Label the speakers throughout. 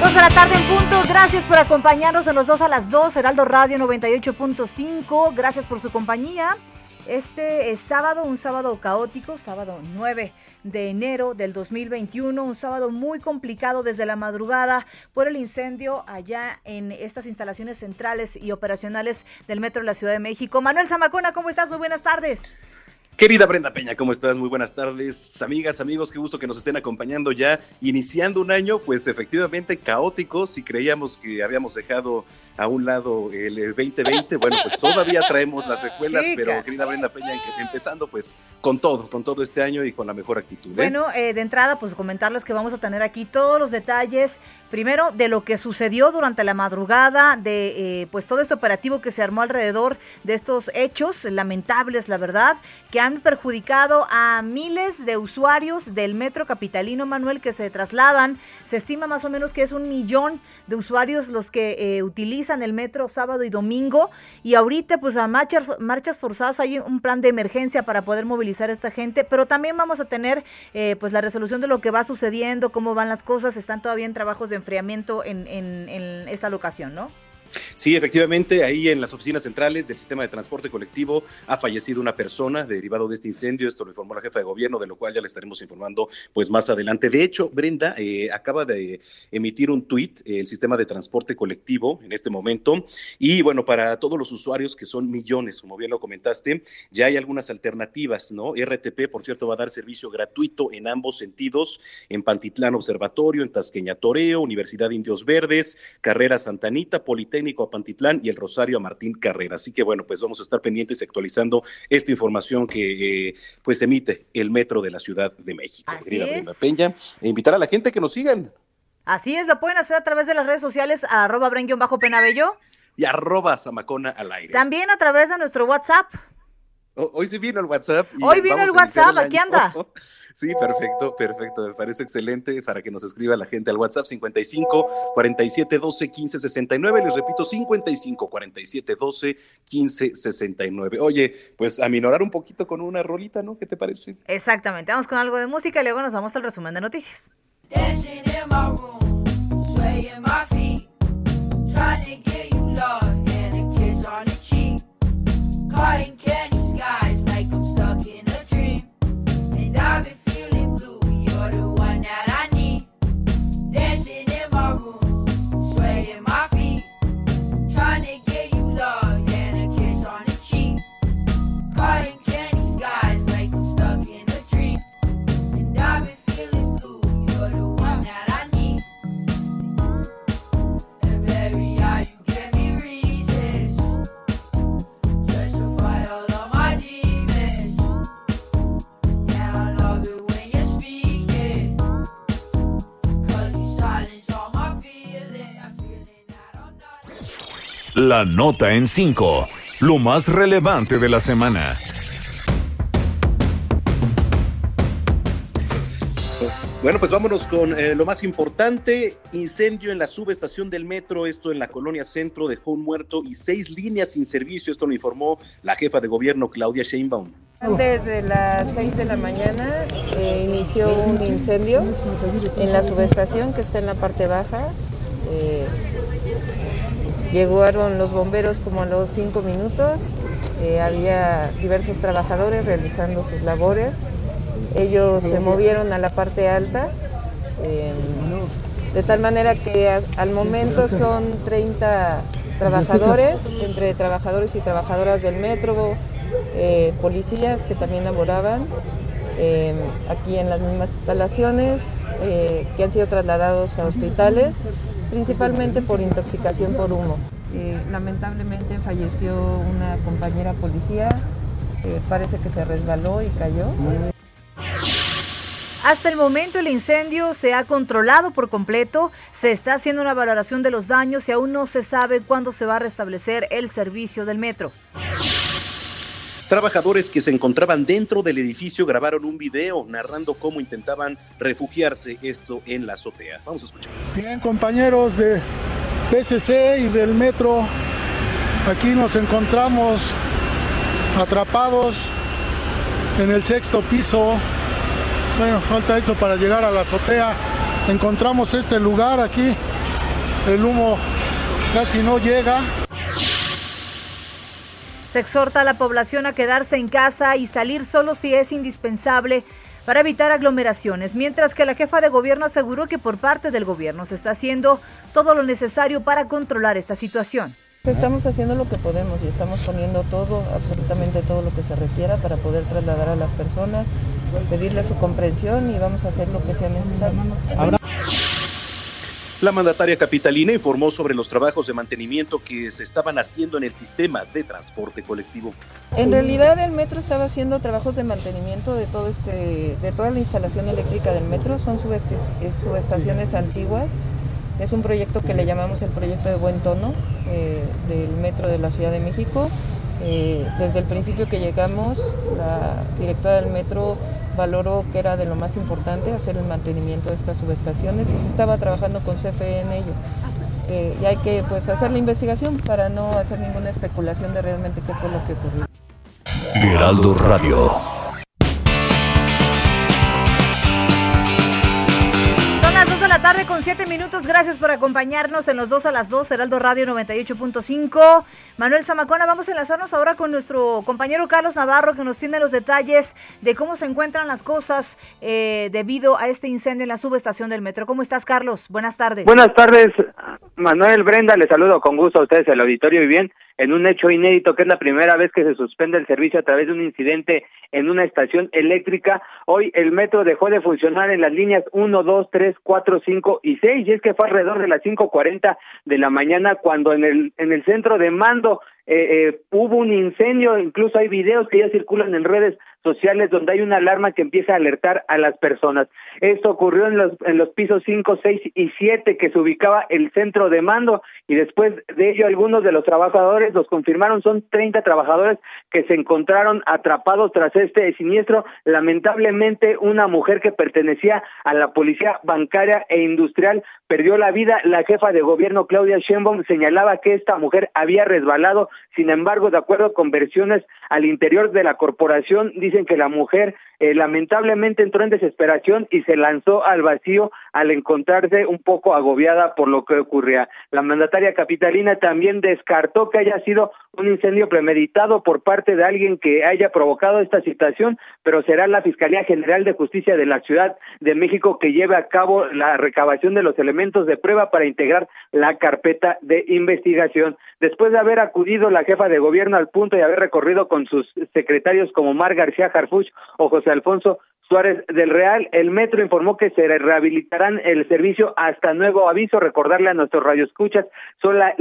Speaker 1: Dos de la tarde en punto. Gracias por acompañarnos en los dos a las dos. Heraldo Radio 98.5. Gracias por su compañía. Este es sábado, un sábado caótico, sábado 9 de enero del 2021, un sábado muy complicado desde la madrugada por el incendio allá en estas instalaciones centrales y operacionales del Metro de la Ciudad de México. Manuel Zamacona, ¿cómo estás? Muy buenas tardes.
Speaker 2: Querida Brenda Peña, ¿cómo estás? Muy buenas tardes, amigas, amigos, qué gusto que nos estén acompañando ya, iniciando un año, pues efectivamente caótico, si creíamos que habíamos dejado a un lado el 2020, bueno, pues todavía traemos las secuelas, pero querida Brenda Peña, empezando pues con todo, con todo este año y con la mejor actitud. ¿eh?
Speaker 1: Bueno, eh, de entrada, pues comentarles que vamos a tener aquí todos los detalles, primero de lo que sucedió durante la madrugada, de eh, pues todo este operativo que se armó alrededor de estos hechos lamentables, la verdad, que han perjudicado a miles de usuarios del metro capitalino, Manuel, que se trasladan. Se estima más o menos que es un millón de usuarios los que eh, utilizan el metro sábado y domingo. Y ahorita, pues a marchas, marchas forzadas hay un plan de emergencia para poder movilizar a esta gente, pero también vamos a tener eh, pues la resolución de lo que va sucediendo, cómo van las cosas. Están todavía en trabajos de enfriamiento en, en, en esta locación, ¿no?
Speaker 2: Sí, efectivamente, ahí en las oficinas centrales del sistema de transporte colectivo ha fallecido una persona derivado de este incendio. Esto lo informó la jefa de gobierno, de lo cual ya le estaremos informando pues más adelante. De hecho, Brenda eh, acaba de emitir un tuit el sistema de transporte colectivo en este momento. Y bueno, para todos los usuarios, que son millones, como bien lo comentaste, ya hay algunas alternativas, ¿no? RTP, por cierto, va a dar servicio gratuito en ambos sentidos, en Pantitlán Observatorio, en Tasqueña Toreo, Universidad Indios Verdes, Carrera Santanita, Politécnica técnico a Pantitlán y el Rosario a Martín Carrera. Así que bueno, pues vamos a estar pendientes y actualizando esta información que eh, pues emite el Metro de la Ciudad de México.
Speaker 1: Así querida
Speaker 2: Brenda Peña, e invitar a la gente que nos sigan.
Speaker 1: Así es, lo pueden hacer a través de las redes sociales arroba bajo penabello
Speaker 2: y arroba zamacona al aire.
Speaker 1: También a través de nuestro WhatsApp.
Speaker 2: Hoy sí vino el WhatsApp.
Speaker 1: hoy vino el WhatsApp, aquí anda.
Speaker 2: Sí, perfecto, perfecto. Me parece excelente para que nos escriba la gente al WhatsApp 55 47 12 15 69. Les repito, 55 47 12 15 69. Oye, pues a minorar un poquito con una rolita, ¿no? ¿Qué te parece?
Speaker 1: Exactamente. Vamos con algo de música y luego nos vamos al resumen de noticias.
Speaker 3: La nota en 5. Lo más relevante de la semana.
Speaker 2: Bueno, pues vámonos con eh, lo más importante. Incendio en la subestación del metro, esto en la colonia centro, dejó un muerto y seis líneas sin servicio. Esto lo informó la jefa de gobierno, Claudia Sheinbaum.
Speaker 4: Antes de las seis de la mañana eh, inició un incendio en la subestación que está en la parte baja. Eh, Llegaron los bomberos como a los cinco minutos, eh, había diversos trabajadores realizando sus labores. Ellos se movieron a la parte alta, em, de tal manera que al momento son 30 trabajadores, entre trabajadores y trabajadoras del metro, eh, policías que también laboraban aquí en las mismas instalaciones, eh, que han sido trasladados a hospitales, principalmente por intoxicación por humo. Eh, lamentablemente falleció una compañera policía, parece que se resbaló y cayó.
Speaker 1: Hasta el momento el incendio se ha controlado por completo, se está haciendo una valoración de los daños y aún no se sabe cuándo se va a restablecer el servicio del metro.
Speaker 2: Trabajadores que se encontraban dentro del edificio grabaron un video narrando cómo intentaban refugiarse esto en la azotea. Vamos a escuchar.
Speaker 5: Bien, compañeros de PCC y del metro, aquí nos encontramos atrapados en el sexto piso bueno, falta eso para llegar a la azotea. Encontramos este lugar aquí. El humo casi no llega.
Speaker 1: Se exhorta a la población a quedarse en casa y salir solo si es indispensable para evitar aglomeraciones, mientras que la jefa de gobierno aseguró que por parte del gobierno se está haciendo todo lo necesario para controlar esta situación.
Speaker 4: Estamos haciendo lo que podemos y estamos poniendo todo, absolutamente todo lo que se requiera para poder trasladar a las personas, pedirle su comprensión y vamos a hacer lo que sea necesario.
Speaker 2: La mandataria capitalina informó sobre los trabajos de mantenimiento que se estaban haciendo en el sistema de transporte colectivo.
Speaker 4: En realidad el metro estaba haciendo trabajos de mantenimiento de todo este, de toda la instalación eléctrica del metro, son subestaciones antiguas es un proyecto que le llamamos el proyecto de buen tono eh, del Metro de la Ciudad de México. Eh, desde el principio que llegamos, la directora del metro valoró que era de lo más importante hacer el mantenimiento de estas subestaciones y se estaba trabajando con CFE en ello. Eh, y hay que pues, hacer la investigación para no hacer ninguna especulación de realmente qué fue lo que ocurrió.
Speaker 3: Heraldo Radio.
Speaker 1: Tarde con siete minutos. Gracias por acompañarnos en los dos a las dos, Heraldo Radio 98.5. Manuel Zamacona, vamos a enlazarnos ahora con nuestro compañero Carlos Navarro, que nos tiene los detalles de cómo se encuentran las cosas eh, debido a este incendio en la subestación del metro. ¿Cómo estás, Carlos? Buenas tardes.
Speaker 6: Buenas tardes, Manuel Brenda. Le saludo con gusto a ustedes, el auditorio y bien en un hecho inédito que es la primera vez que se suspende el servicio a través de un incidente en una estación eléctrica. Hoy el metro dejó de funcionar en las líneas 1, 2, 3, 4, 5 y 6 y es que fue alrededor de las 5.40 de la mañana cuando en el, en el centro de mando eh, eh, hubo un incendio, incluso hay videos que ya circulan en redes sociales donde hay una alarma que empieza a alertar a las personas. Esto ocurrió en los, en los pisos 5, 6 y 7 que se ubicaba el centro de mando y después de ello algunos de los trabajadores los confirmaron, son 30 trabajadores que se encontraron atrapados tras este siniestro. Lamentablemente una mujer que pertenecía a la policía bancaria e industrial perdió la vida. La jefa de gobierno Claudia Sheinbaum señalaba que esta mujer había resbalado sin embargo, de acuerdo con versiones al interior de la corporación, dicen que la mujer eh, lamentablemente entró en desesperación y se lanzó al vacío al encontrarse un poco agobiada por lo que ocurría. La mandataria capitalina también descartó que haya sido un incendio premeditado por parte de alguien que haya provocado esta situación, pero será la Fiscalía General de Justicia de la Ciudad de México que lleve a cabo la recabación de los elementos de prueba para integrar la carpeta de investigación. Después de haber acudido la jefa de gobierno al punto y haber recorrido con sus secretarios como Mar García Harfuch o José Alfonso Suárez del Real, el metro informó que se rehabilitarán el servicio hasta nuevo aviso. Recordarle a nuestros radioescuchas, son las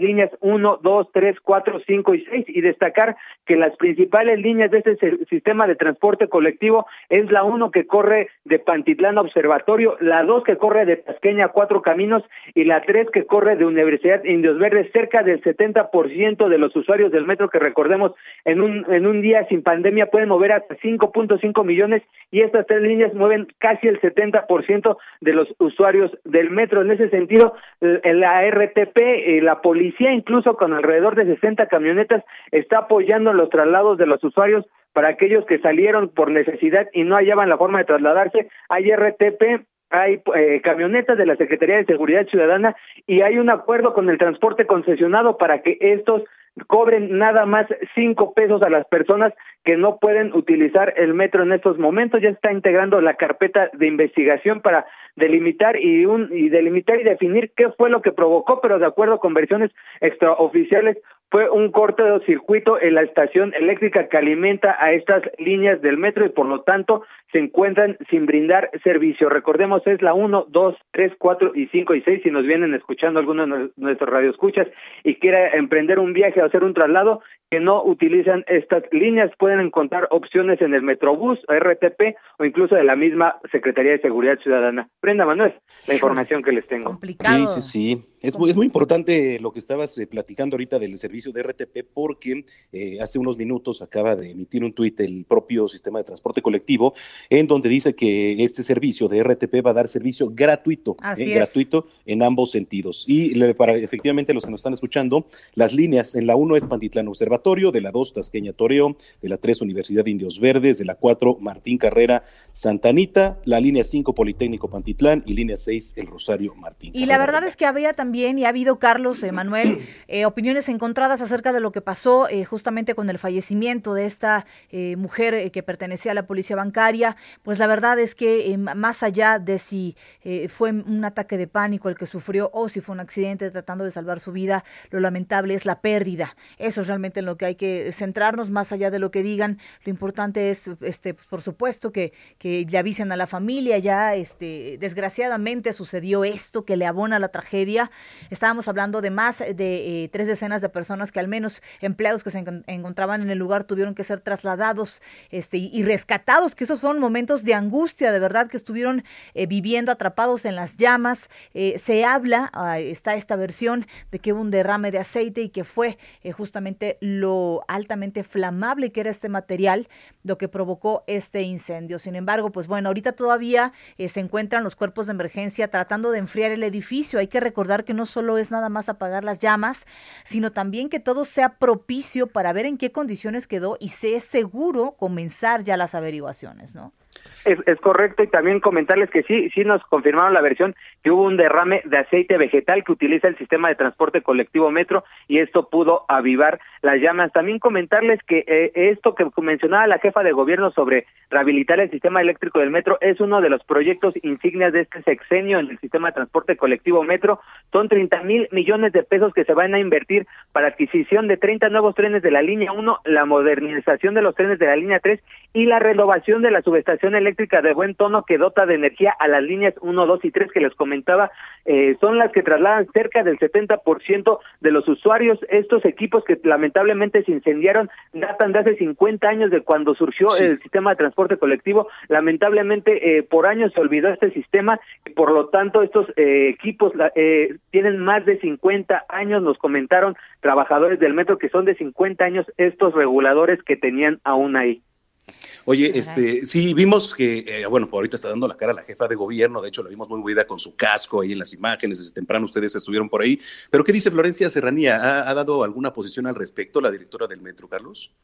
Speaker 6: líneas 1, 2, 3, 4, 5 y 6 y destacar que las principales líneas de este sistema de transporte colectivo es la 1 que corre de Pantitlán Observatorio, la 2 que corre de Tasqueña Cuatro Caminos y la 3 que corre de Universidad Indios Verdes. Cerca del 70% de los usuarios del metro que recordemos en un, en un día sin pandemia pueden mover hasta 5.5 millones y estas tres líneas mueven casi el 70% de los usuarios del metro. En ese sentido, la RTP, eh, la policía, incluso con alrededor de 60 camionetas, está apoyando los traslados de los usuarios para aquellos que salieron por necesidad y no hallaban la forma de trasladarse. Hay RTP, hay eh, camionetas de la Secretaría de Seguridad Ciudadana y hay un acuerdo con el transporte concesionado para que estos cobren nada más cinco pesos a las personas que no pueden utilizar el metro en estos momentos. Ya está integrando la carpeta de investigación para delimitar y, un, y delimitar y definir qué fue lo que provocó, pero de acuerdo con versiones extraoficiales fue un corte de circuito en la estación eléctrica que alimenta a estas líneas del metro y por lo tanto se encuentran sin brindar servicio. Recordemos, es la 1, 2, 3, 4 y 5 y 6. Si nos vienen escuchando algunos de nuestros radioescuchas y quiere emprender un viaje o hacer un traslado, que no utilizan estas líneas pueden encontrar opciones en el Metrobús, RTP o incluso de la misma Secretaría de Seguridad Ciudadana. Brenda Manuel, la información que les tengo.
Speaker 2: Sí, sí, sí. Es muy, es muy importante lo que estabas eh, platicando ahorita del servicio de RTP porque eh, hace unos minutos acaba de emitir un tuit el propio sistema de transporte colectivo en donde dice que este servicio de RTP va a dar servicio gratuito,
Speaker 1: Así
Speaker 2: eh,
Speaker 1: es.
Speaker 2: gratuito en ambos sentidos. Y le- para efectivamente los que nos están escuchando, las líneas en la 1 es Pantitlán Observatorio, de la 2 Tasqueña Toreo, de la 3 Universidad de Indios Verdes, de la 4 Martín Carrera Santanita, la línea 5 Politécnico Pantitlán y línea 6 El Rosario Martín.
Speaker 1: Y la verdad es que había también, y ha habido, Carlos, eh, Manuel, eh, opiniones encontradas acerca de lo que pasó eh, justamente con el fallecimiento de esta eh, mujer eh, que pertenecía a la policía bancaria. Pues la verdad es que más allá de si fue un ataque de pánico el que sufrió o si fue un accidente tratando de salvar su vida, lo lamentable es la pérdida. Eso es realmente en lo que hay que centrarnos, más allá de lo que digan. Lo importante es, este, por supuesto, que, que le avisen a la familia. Ya, este, desgraciadamente sucedió esto que le abona la tragedia. Estábamos hablando de más de eh, tres decenas de personas que al menos empleados que se encon- encontraban en el lugar tuvieron que ser trasladados este, y, rescatados, que esos fueron momentos de angustia, de verdad, que estuvieron eh, viviendo atrapados en las llamas. Eh, se habla, ah, está esta versión de que hubo un derrame de aceite y que fue justamente lo altamente flamable que era este material lo que provocó este incendio. Sin embargo, pues bueno, ahorita todavía se encuentran los cuerpos de emergencia tratando de enfriar el edificio. Hay que recordar que no solo es nada más apagar las llamas, sino también que todo sea propicio para ver en qué condiciones quedó y sea seguro comenzar ya las averiguaciones, ¿no?
Speaker 6: Es, es correcto y también comentarles que sí, sí nos confirmaron la versión que hubo un derrame de aceite vegetal que utiliza el sistema de transporte colectivo Metro y esto pudo avivar las llamas. También comentarles que eh, esto que mencionaba la jefa de gobierno sobre rehabilitar el sistema eléctrico del Metro es uno de los proyectos insignias de este sexenio en el sistema de transporte colectivo Metro. Son 30 mil millones de pesos que se van a invertir para adquisición de 30 nuevos trenes de la línea 1, la modernización de los trenes de la línea 3 y la renovación de la subestación eléctrica de buen tono que dota de energía a las líneas 1, 2 y 3 que les comentaba, eh, son las que trasladan cerca del 70% de los usuarios. Estos equipos que lamentablemente se incendiaron datan de hace 50 años de cuando surgió
Speaker 2: Sí.
Speaker 6: el sistema de transporte colectivo. Lamentablemente eh, por años se olvidó este sistema y por lo tanto estos eh, equipos la- eh, tienen más de 50 años, nos comentaron trabajadores del metro que son de 50 años estos reguladores que tenían aún ahí.
Speaker 2: Oye, este, sí, vimos que, eh, bueno, pues ahorita está dando la cara la jefa de gobierno, de hecho la vimos muy buena con su casco ahí en las imágenes, desde temprano ustedes estuvieron por ahí, pero ¿qué dice Florencia Serranía? ¿Ha, ha dado alguna posición al respecto la directora del metro, Carlos?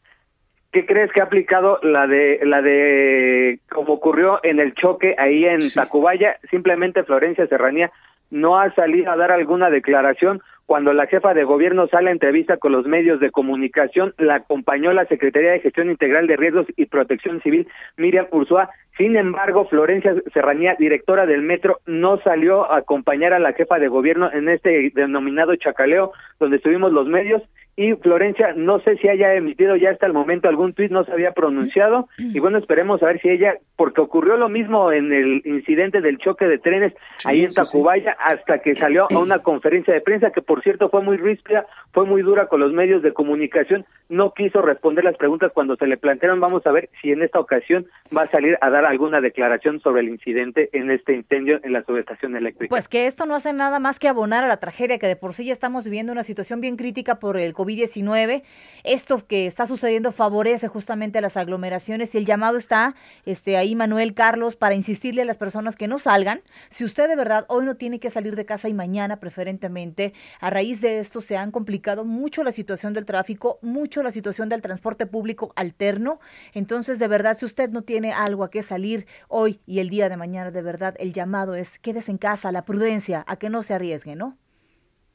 Speaker 6: ¿Qué crees que ha aplicado la de la de como ocurrió en el choque ahí en
Speaker 2: Sí.
Speaker 6: Tacubaya? Simplemente Florencia Serranía no ha salido a dar alguna declaración. Cuando la jefa de gobierno sale a entrevista con los medios de comunicación, la acompañó la Secretaría de Gestión Integral de Riesgos y Protección Civil, Miriam Ursúa. Sin embargo, Florencia Serranía, directora del metro, no salió a acompañar a la jefa de gobierno en este denominado chacaleo, donde estuvimos los medios. Y Florencia, no sé si haya emitido ya hasta el momento algún tuit, no se había pronunciado. Y bueno, esperemos a ver si ella, porque ocurrió lo mismo en el incidente del choque de trenes
Speaker 2: Sí,
Speaker 6: ahí en
Speaker 2: sí.
Speaker 6: Tacubaya, hasta que salió a una conferencia de prensa que, por cierto, fue muy ríspida, fue muy dura con los medios de comunicación. No quiso responder las preguntas cuando se le plantearon. Vamos a ver si en esta ocasión va a salir a dar alguna declaración sobre el incidente en este incendio en la subestación eléctrica.
Speaker 1: Pues que esto no hace nada más que abonar a la tragedia, que de por sí ya estamos viviendo una situación bien crítica por el COVID-19. Esto que está sucediendo favorece justamente a las aglomeraciones y el llamado está este, ahí, Manuel Carlos, para insistirle a las personas que no salgan. Si usted de verdad hoy no tiene que salir de casa y mañana preferentemente, a raíz de esto se han complicado mucho la situación del tráfico, mucho la situación del transporte público alterno. Entonces, de verdad, si usted no tiene algo a qué salir hoy y el día de mañana, de verdad, el llamado es quédese en casa, la prudencia, a que no se arriesgue, ¿no?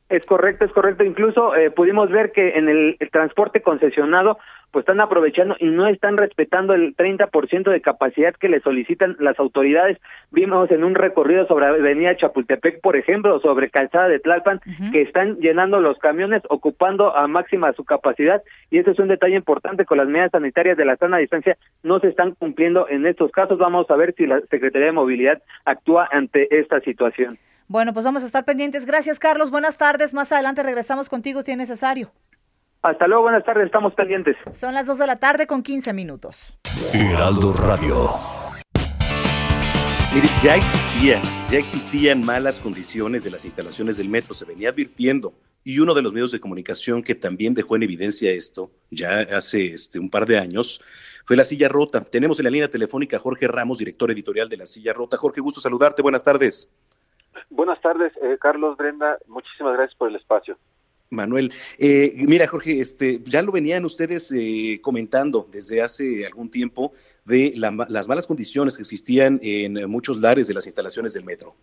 Speaker 6: Es correcto, es correcto. Incluso eh, pudimos ver que en el, transporte concesionado pues están aprovechando y no están respetando el 30% de capacidad que le solicitan las autoridades. Vimos en un recorrido sobre Avenida Chapultepec, por ejemplo, sobre Calzada de Tlalpan, que están llenando los camiones, ocupando a máxima su capacidad y ese es un detalle importante con las medidas sanitarias de la sana distancia no se están cumpliendo en estos casos. Vamos a ver si la Secretaría de Movilidad actúa ante esta situación.
Speaker 1: Bueno, pues vamos a estar pendientes. Gracias, Carlos. Buenas tardes. Más adelante regresamos contigo si es necesario.
Speaker 6: Hasta luego, buenas tardes. Estamos pendientes.
Speaker 1: Son las 2 de la tarde con 15 minutos.
Speaker 3: Heraldo Radio.
Speaker 2: Mire, ya existía, ya existían malas condiciones de las instalaciones del metro, se venía advirtiendo. Y uno de los medios de comunicación que también dejó en evidencia esto, ya hace este, un par de años, fue La Silla Rota. Tenemos en la línea telefónica a Jorge Ramos, director editorial de La Silla Rota. Jorge, gusto saludarte. Buenas tardes.
Speaker 7: Buenas tardes, eh, Carlos Brenda. Muchísimas gracias por el espacio.
Speaker 2: Manuel, eh, mira Jorge, este, ya lo venían ustedes eh, comentando desde hace algún tiempo de las malas condiciones que existían en muchos lares de las instalaciones del metro.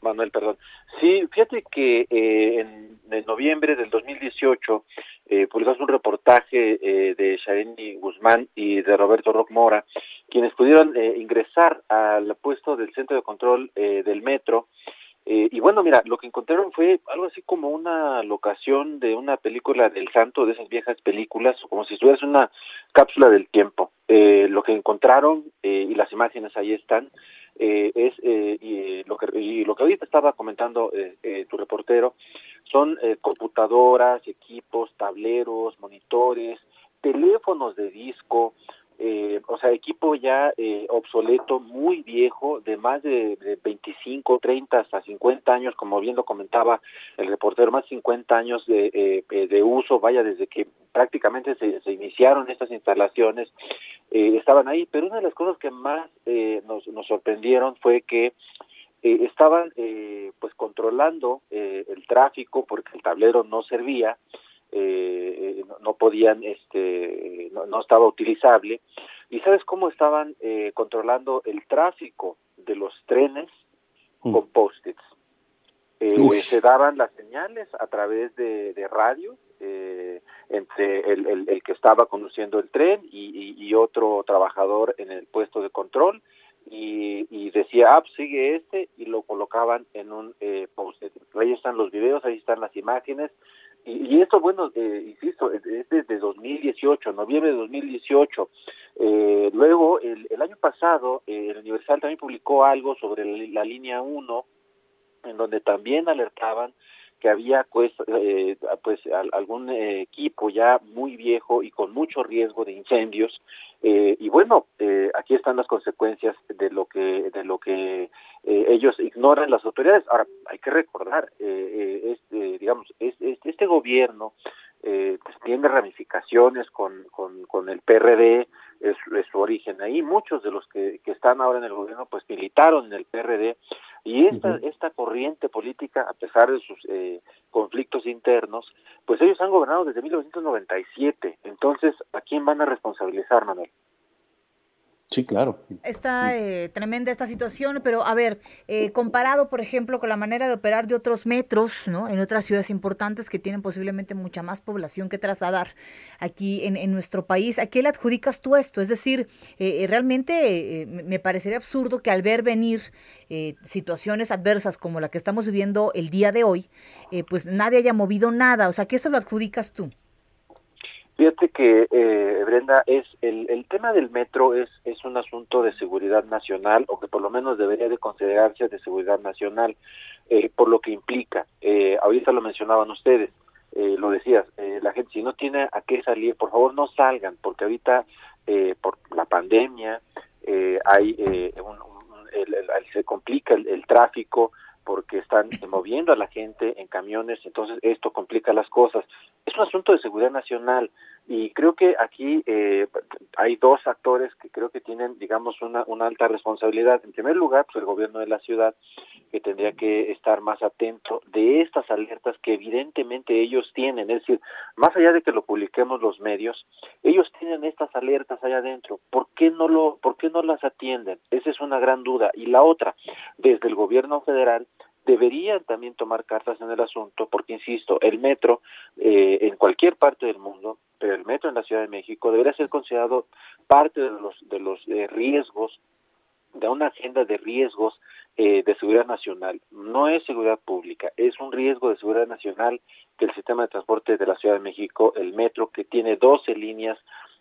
Speaker 7: Manuel, perdón. Sí, fíjate que en, noviembre del 2018 eh, publicamos un reportaje de Shareni Guzmán y de Roberto Rock Mora, quienes pudieron ingresar al puesto del centro de control del metro eh, y bueno, mira, lo que encontraron fue algo así como una locación de una película del santo, de esas viejas películas, como si estuviera una cápsula del tiempo. Eh, lo que encontraron, eh, y las imágenes ahí están, es, y, lo que, y lo que ahorita estaba comentando tu reportero, son computadoras, equipos, tableros, monitores, teléfonos de disco, eh, o sea, equipo ya eh, obsoleto, muy viejo, de más de, de, 25, 30 hasta 50 años, como bien lo comentaba el reportero, más de 50 años de, eh, de uso, vaya, desde que prácticamente se, se iniciaron estas instalaciones, eh, estaban ahí, pero una de las cosas que más eh, nos, nos sorprendieron fue que eh, estaban eh, pues controlando eh, el tráfico porque el tablero no servía, eh, no, podían, este, no, estaba utilizable. ¿Y sabes cómo estaban eh, controlando el tráfico de los trenes mm. con post-its? Eh, se daban las señales a través de, radio eh, entre el, el, que estaba conduciendo el tren y, y, otro trabajador en el puesto de control y, y decía, ah, pues sigue este y lo colocaban en un eh, post-it. Ahí están los videos, ahí están las imágenes y, esto, bueno, eh, insisto, es, desde 2018, noviembre de 2018. Eh, luego, el, el, año pasado, el Universal también publicó algo sobre la, línea 1, en donde también alertaban que había pues, eh, pues algún equipo ya muy viejo y con mucho riesgo de incendios eh, y bueno eh, aquí están las consecuencias de lo que de lo que eh, ellos ignoran las autoridades ahora hay que recordar este, digamos este, este gobierno pues tiene ramificaciones con, con, con el PRD es, su origen ahí. Muchos de los que, que, están ahora en el gobierno pues militaron en el PRD y esta, esta corriente política, a pesar de sus eh, conflictos internos, pues ellos han gobernado desde 1997. Entonces, ¿a quién van a responsabilizar, Manuel?
Speaker 2: Sí, claro.
Speaker 1: Está eh, tremenda esta situación, pero a ver, eh, comparado, por ejemplo, con la manera de operar de otros metros, ¿no? En otras ciudades importantes que tienen posiblemente mucha más población que trasladar aquí en, en nuestro país, ¿a qué le adjudicas tú esto? Es decir, eh, realmente me parecería absurdo que al ver venir situaciones adversas como la que estamos viviendo el día de hoy, pues nadie haya movido nada. O sea, ¿qué se lo adjudicas tú?
Speaker 7: Fíjate que, eh, Brenda, es el, el tema del metro es, es un asunto de seguridad nacional, o que por lo menos debería de considerarse de seguridad nacional, eh, por lo que implica. Eh, ahorita lo mencionaban ustedes, eh, lo decías, eh, la gente si no tiene a qué salir, por favor no salgan, porque ahorita eh, por la pandemia hay un, un, el, se complica el, el tráfico, porque están moviendo a la gente en camiones, entonces esto complica las cosas. Es un asunto de seguridad nacional y creo que aquí eh, hay dos actores que creo que tienen, digamos, una, una alta responsabilidad. En primer lugar, pues el gobierno de la ciudad, que tendría que estar más atento de estas alertas que evidentemente ellos tienen. Es decir, más allá de que lo publiquemos los medios, ellos tienen estas alertas allá adentro. ¿Por qué no lo, por qué no las atienden? Esa es una gran duda. Y la otra, desde el gobierno federal deberían también tomar cartas en el asunto, porque insisto, el metro eh, en cualquier parte del mundo, pero el metro en la Ciudad de México debería ser considerado parte de los de los eh, riesgos de una agenda de riesgos eh, de seguridad nacional. No es seguridad pública, es un riesgo de seguridad nacional que el sistema de transporte de la Ciudad de México, el metro, que tiene 12 líneas,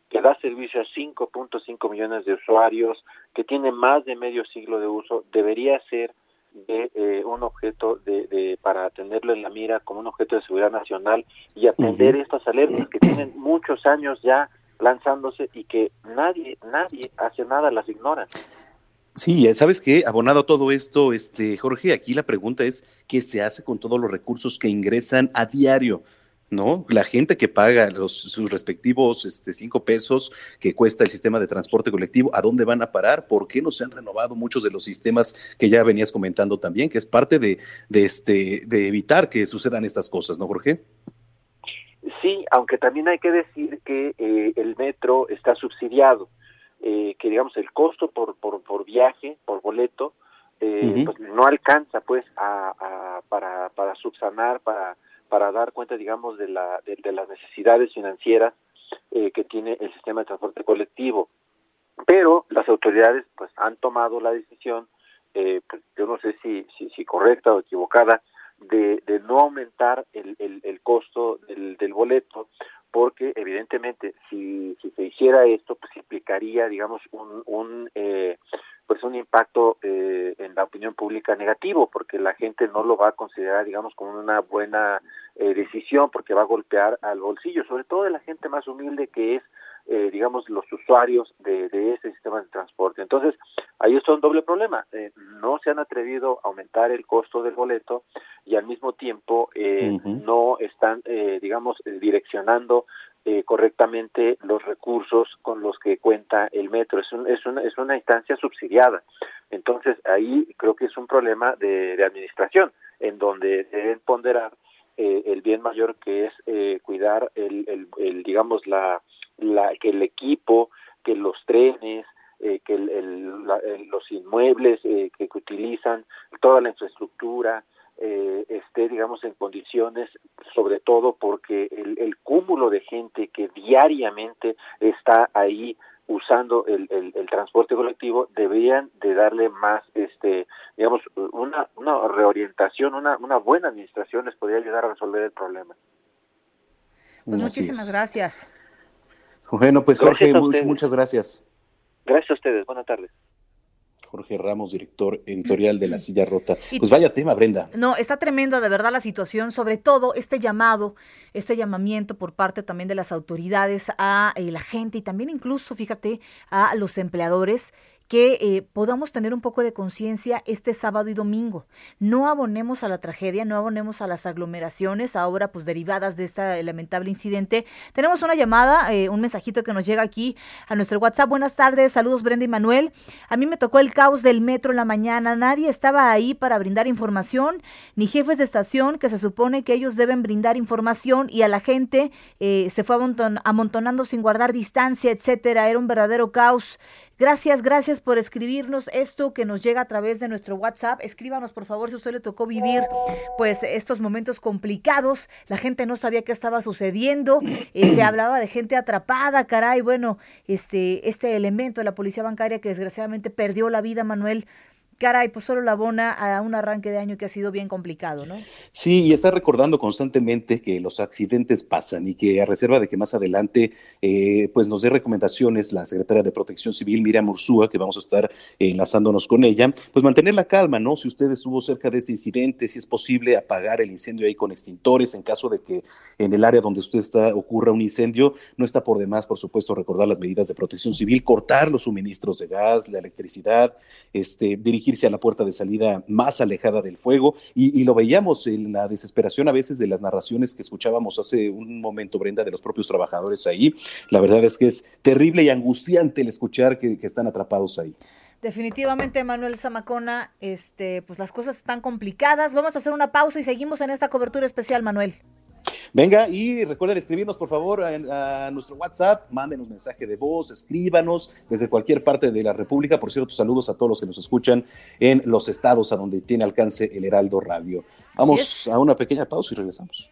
Speaker 7: que da servicio a 5.5 millones de usuarios, que tiene más de medio siglo de uso, debería ser de eh, un objeto de, para tenerlo en la mira como un objeto de seguridad nacional y atender estas alertas que tienen muchos años ya lanzándose y que nadie nadie hace nada las ignoran
Speaker 2: Sí, ¿sabes qué? Abonado todo esto, este Jorge, aquí la pregunta es qué se hace con todos los recursos que ingresan a diario. ¿No? La gente que paga los, sus respectivos este, cinco pesos que cuesta el sistema de transporte colectivo, ¿a dónde van a parar? ¿Por qué no se han renovado muchos de los sistemas que ya venías comentando también, que es parte de, de, este, de evitar que sucedan estas cosas, ¿no, Jorge?
Speaker 7: Sí, aunque también hay que decir que eh, el metro está subsidiado, eh, que digamos el costo por, por, por viaje, por boleto, eh, pues no alcanza pues a, para, para subsanar, para para dar cuenta, digamos, de, la, de, las necesidades financieras eh, que tiene el sistema de transporte colectivo. Pero las autoridades pues han tomado la decisión, eh, pues, yo no sé si, si, si, correcta o equivocada, de, de no aumentar el, el, el costo del, del, boleto, porque evidentemente si, si se hiciera esto, pues implicaría, digamos, un, un eh, pues un impacto eh, en la opinión pública negativo, porque la gente no lo va a considerar, digamos, como una buena eh, decisión, porque va a golpear al bolsillo, sobre todo de la gente más humilde que es, eh, digamos, los usuarios de, de este sistema de transporte. Entonces, ahí está un doble problema. no se han atrevido a aumentar el costo del boleto y al mismo tiempo no están, digamos, direccionando eh, correctamente los recursos con los que cuenta el metro. Es, es, una, es una instancia subsidiada. Entonces, ahí creo que es un problema de, administración, en donde deben ponderar eh, el bien mayor que es eh, cuidar el, el, digamos, la, la, que el equipo, que los trenes, que el, los inmuebles que, que utilizan, toda la infraestructura, eh, esté, digamos, en condiciones, sobre todo porque el, el, cúmulo de gente que diariamente está ahí usando el, el, el, transporte colectivo deberían de darle más, este, digamos, una, una reorientación, una, una buena administración les podría ayudar a resolver el problema.
Speaker 1: Pues muchísimas gracias.
Speaker 2: Bueno, pues Jorge, muchas gracias.
Speaker 7: Gracias a ustedes. Buenas tardes.
Speaker 2: Jorge Ramos, director editorial de La Silla Rota. Pues vaya tema, Brenda.
Speaker 1: No, está tremenda de verdad la situación, sobre todo este llamado, este llamamiento por parte también de las autoridades a eh, la gente y también incluso, fíjate, a los empleadores que eh, podamos tener un poco de conciencia este sábado y domingo. No abonemos a la tragedia, no abonemos a las aglomeraciones ahora pues derivadas de este lamentable incidente. Tenemos una llamada, eh, un mensajito que nos llega aquí a nuestro WhatsApp. Buenas tardes, saludos Brenda y Manuel. A mí me tocó el caos del metro en la mañana. Nadie estaba ahí para brindar información, ni jefes de estación que se supone que ellos deben brindar información y a la gente eh, se fue amontonando sin guardar distancia, etcétera. Era un verdadero caos. Gracias, gracias por escribirnos esto que nos llega a través de nuestro WhatsApp. Escríbanos, por favor, si a usted le tocó vivir pues estos momentos complicados. La gente no sabía qué estaba sucediendo. Eh, se hablaba de gente atrapada, caray. Bueno, este, este elemento de la policía bancaria que desgraciadamente perdió la vida, Manuel, caray, pues solo la abona a un arranque de año que ha sido bien complicado, ¿no?
Speaker 2: Sí, y está recordando constantemente que los accidentes pasan y que a reserva de que más adelante eh, pues nos dé recomendaciones la secretaria de Protección Civil, Miriam Ursúa, que vamos a estar enlazándonos con ella, pues mantener la calma, ¿no? Si usted estuvo cerca de este incidente, si es posible apagar el incendio ahí con extintores en caso de que en el área donde usted está ocurra un incendio, no está por demás, por supuesto, recordar las medidas de protección civil, cortar los suministros de gas, la electricidad, este, dirigir irse a la puerta de salida más alejada del fuego. Y, lo veíamos en la desesperación a veces de las narraciones que escuchábamos hace un momento, Brenda, de los propios trabajadores ahí. La verdad es que es terrible y angustiante el escuchar que, que están atrapados ahí.
Speaker 1: Definitivamente, Manuel Zamacona, este, pues las cosas están complicadas. Vamos a hacer una pausa y seguimos en esta cobertura especial, Manuel.
Speaker 2: Venga, y recuerden escribirnos, por favor, a, a, nuestro WhatsApp, mándenos mensaje de voz, escríbanos desde cualquier parte de la República. Por cierto, saludos a todos los que nos escuchan en los estados a donde tiene alcance el Heraldo Radio. Vamos a una pequeña pausa y regresamos.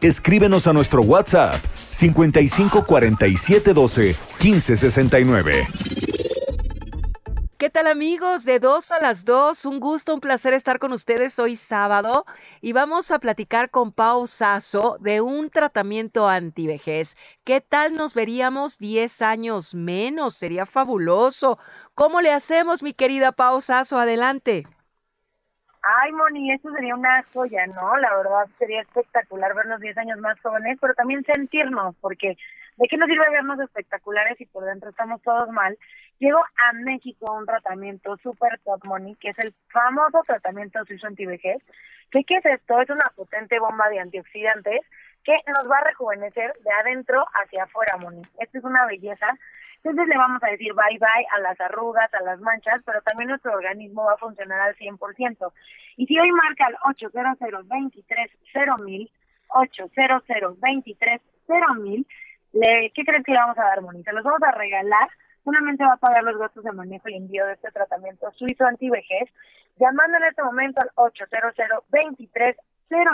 Speaker 3: Escríbenos a nuestro WhatsApp 55 47 12 15 69.
Speaker 8: ¿Qué tal amigos? De 2 a las 2, un gusto, un placer estar con ustedes hoy sábado y vamos a platicar con Pau Sasso de un tratamiento antivejez. ¿Qué tal nos veríamos 10 años menos? Sería fabuloso. ¿Cómo le hacemos, mi querida Pau Sasso? Adelante.
Speaker 9: Ay, Moni, eso sería una joya, ¿no? La verdad sería espectacular vernos 10 años más jóvenes, pero también sentirnos, porque ¿de qué nos sirve vernos espectaculares si por dentro estamos todos mal? Llegó a México un tratamiento super top, Moni, que es el famoso tratamiento suizo antivejez. ¿Qué, ¿Qué es esto? Es una potente bomba de antioxidantes que nos va a rejuvenecer de adentro hacia afuera, Moni. Esto es una belleza entonces le vamos a decir bye bye a las arrugas, a las manchas, pero también nuestro organismo va a funcionar al 100%. Y si hoy marca el 800 23 mil, 800 23 mil, ¿qué crees que le vamos a dar, Moni? Se los vamos a regalar. Solamente va a pagar los gastos de manejo y envío de este tratamiento suizo antivejez, llamando en este momento al 800 23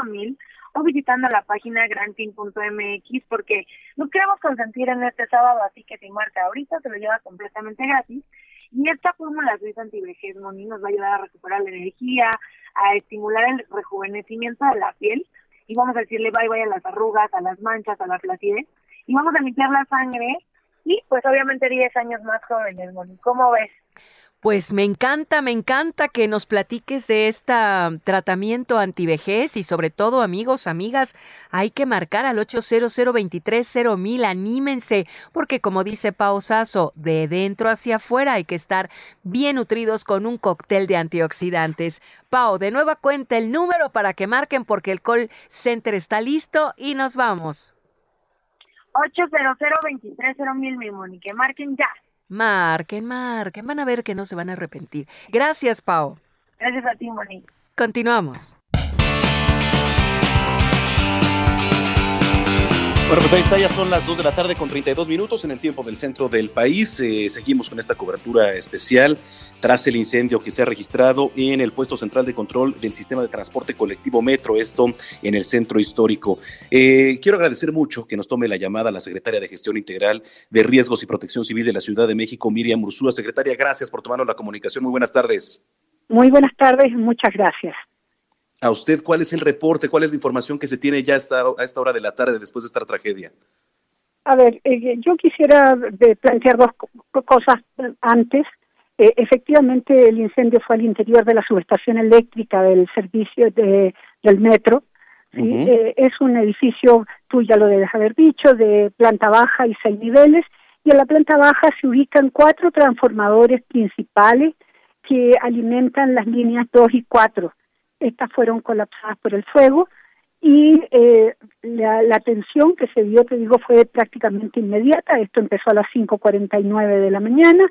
Speaker 9: mil o visitando la página granting.mx porque nos queremos consentir en este sábado, así que si marca ahorita se lo lleva completamente gratis. Y esta fórmula suiza antivejez Moni nos va a ayudar a recuperar la energía, a estimular el rejuvenecimiento de la piel y vamos a decirle bye bye a las arrugas, a las manchas, a la flacidez y vamos a limpiar la sangre y pues obviamente 10 años más jóvenes, Moni. ¿Cómo ves?
Speaker 8: Pues me encanta, me encanta que nos platiques de este tratamiento antivejez y sobre todo amigos, amigas, hay que marcar al 800 mil, anímense, porque como dice Pao Sasso, de dentro hacia afuera hay que estar bien nutridos con un cóctel de antioxidantes. Pau, de nueva cuenta el número para que marquen porque el call center está listo y nos vamos.
Speaker 9: 800 mil, mi Moni, que marquen ya.
Speaker 8: Marquen, marquen, van a ver que no se van a arrepentir. Gracias, Pau.
Speaker 9: Gracias a ti, Moni.
Speaker 8: Continuamos.
Speaker 2: Bueno, pues ahí está, ya son las 2 de la tarde con 32 minutos en el tiempo del centro del país. Eh, seguimos con esta cobertura especial tras el incendio que se ha registrado en el puesto central de control del sistema de transporte colectivo Metro, esto en el centro histórico. Eh, quiero agradecer mucho que nos tome la llamada la secretaria de Gestión Integral de Riesgos y Protección Civil de la Ciudad de México, Miriam Ursúa. Secretaria, gracias por tomarnos la comunicación. Muy buenas tardes.
Speaker 10: Muy buenas tardes, muchas gracias
Speaker 2: a usted cuál es el reporte, cuál es la información que se tiene ya hasta, a esta hora de la tarde después de esta tragedia.
Speaker 10: A ver, eh, yo quisiera plantear dos cosas antes. Eh, efectivamente, el incendio fue al interior de la subestación eléctrica del servicio de, del metro. Eh, es un edificio, tú ya lo debes haber dicho, de planta baja y seis niveles. Y en la planta baja se ubican cuatro transformadores principales que alimentan las líneas 2 y 4 estas fueron colapsadas por el fuego y eh, la, tensión que se dio, te digo, fue prácticamente inmediata. Esto empezó a las 5.49 de la mañana.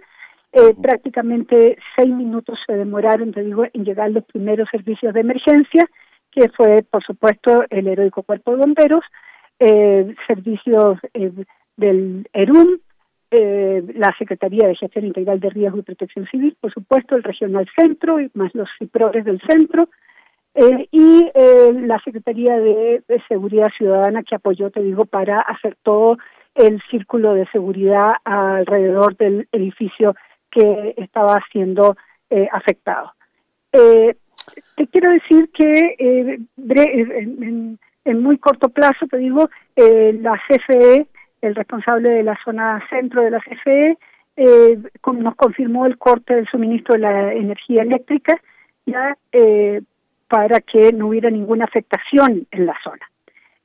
Speaker 10: Eh, prácticamente seis minutos se demoraron, te digo, en llegar los primeros servicios de emergencia, que fue, por supuesto, el heroico Cuerpo de Bomberos, eh, servicios eh, del ERUM, eh, la Secretaría de Gestión Integral de Riesgo y Protección Civil, por supuesto, el Regional Centro y más los CIPRORES del centro, eh, y eh, la Secretaría de, Seguridad Ciudadana que apoyó, te digo, para hacer todo el círculo de seguridad alrededor del edificio que estaba siendo eh, afectados. Eh, te quiero decir que en, en, muy corto plazo, te digo, la CFE, el responsable de la zona centro de la CFE, nos confirmó el corte del suministro de la energía eléctrica ya para que no hubiera ninguna afectación en la zona.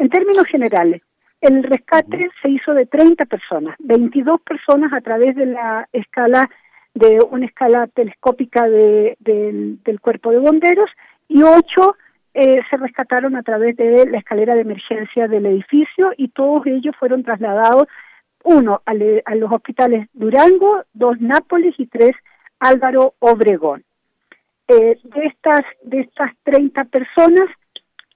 Speaker 10: En términos generales, el rescate se hizo de 30 personas, 22 personas a través de la escala de una escala telescópica de, del cuerpo de bomberos y 8 eh, se rescataron a través de la escalera de emergencia del edificio y todos ellos fueron trasladados, uno a, los hospitales Durango, dos Nápoles y tres Álvaro Obregón. Eh, de estas de estas 30 personas,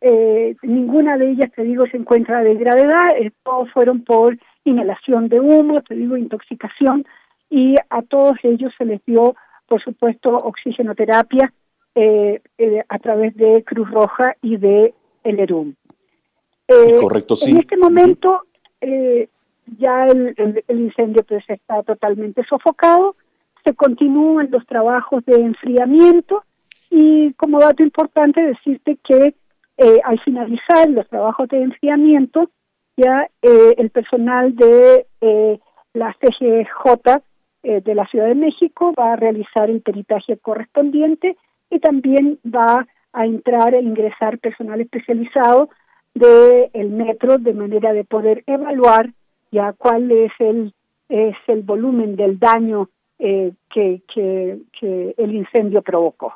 Speaker 10: eh, ninguna de ellas, te digo, se encuentra de gravedad, eh, todos fueron por inhalación de humo, te digo, intoxicación, y a todos ellos se les dio, por supuesto, oxigenoterapia eh, a través de Cruz Roja y de el ERUM.
Speaker 2: Correcto, sí.
Speaker 10: En este momento ya el, el, incendio pues está totalmente sofocado, se continúan los trabajos de enfriamiento y como dato importante decirte que eh, al finalizar los trabajos de enfriamiento, ya eh, el personal de eh, la CGJ de la Ciudad de México va a realizar el peritaje correspondiente y también va a entrar e ingresar personal especializado del el metro de manera de poder evaluar ya cuál es el es el volumen del daño que, que el incendio provocó.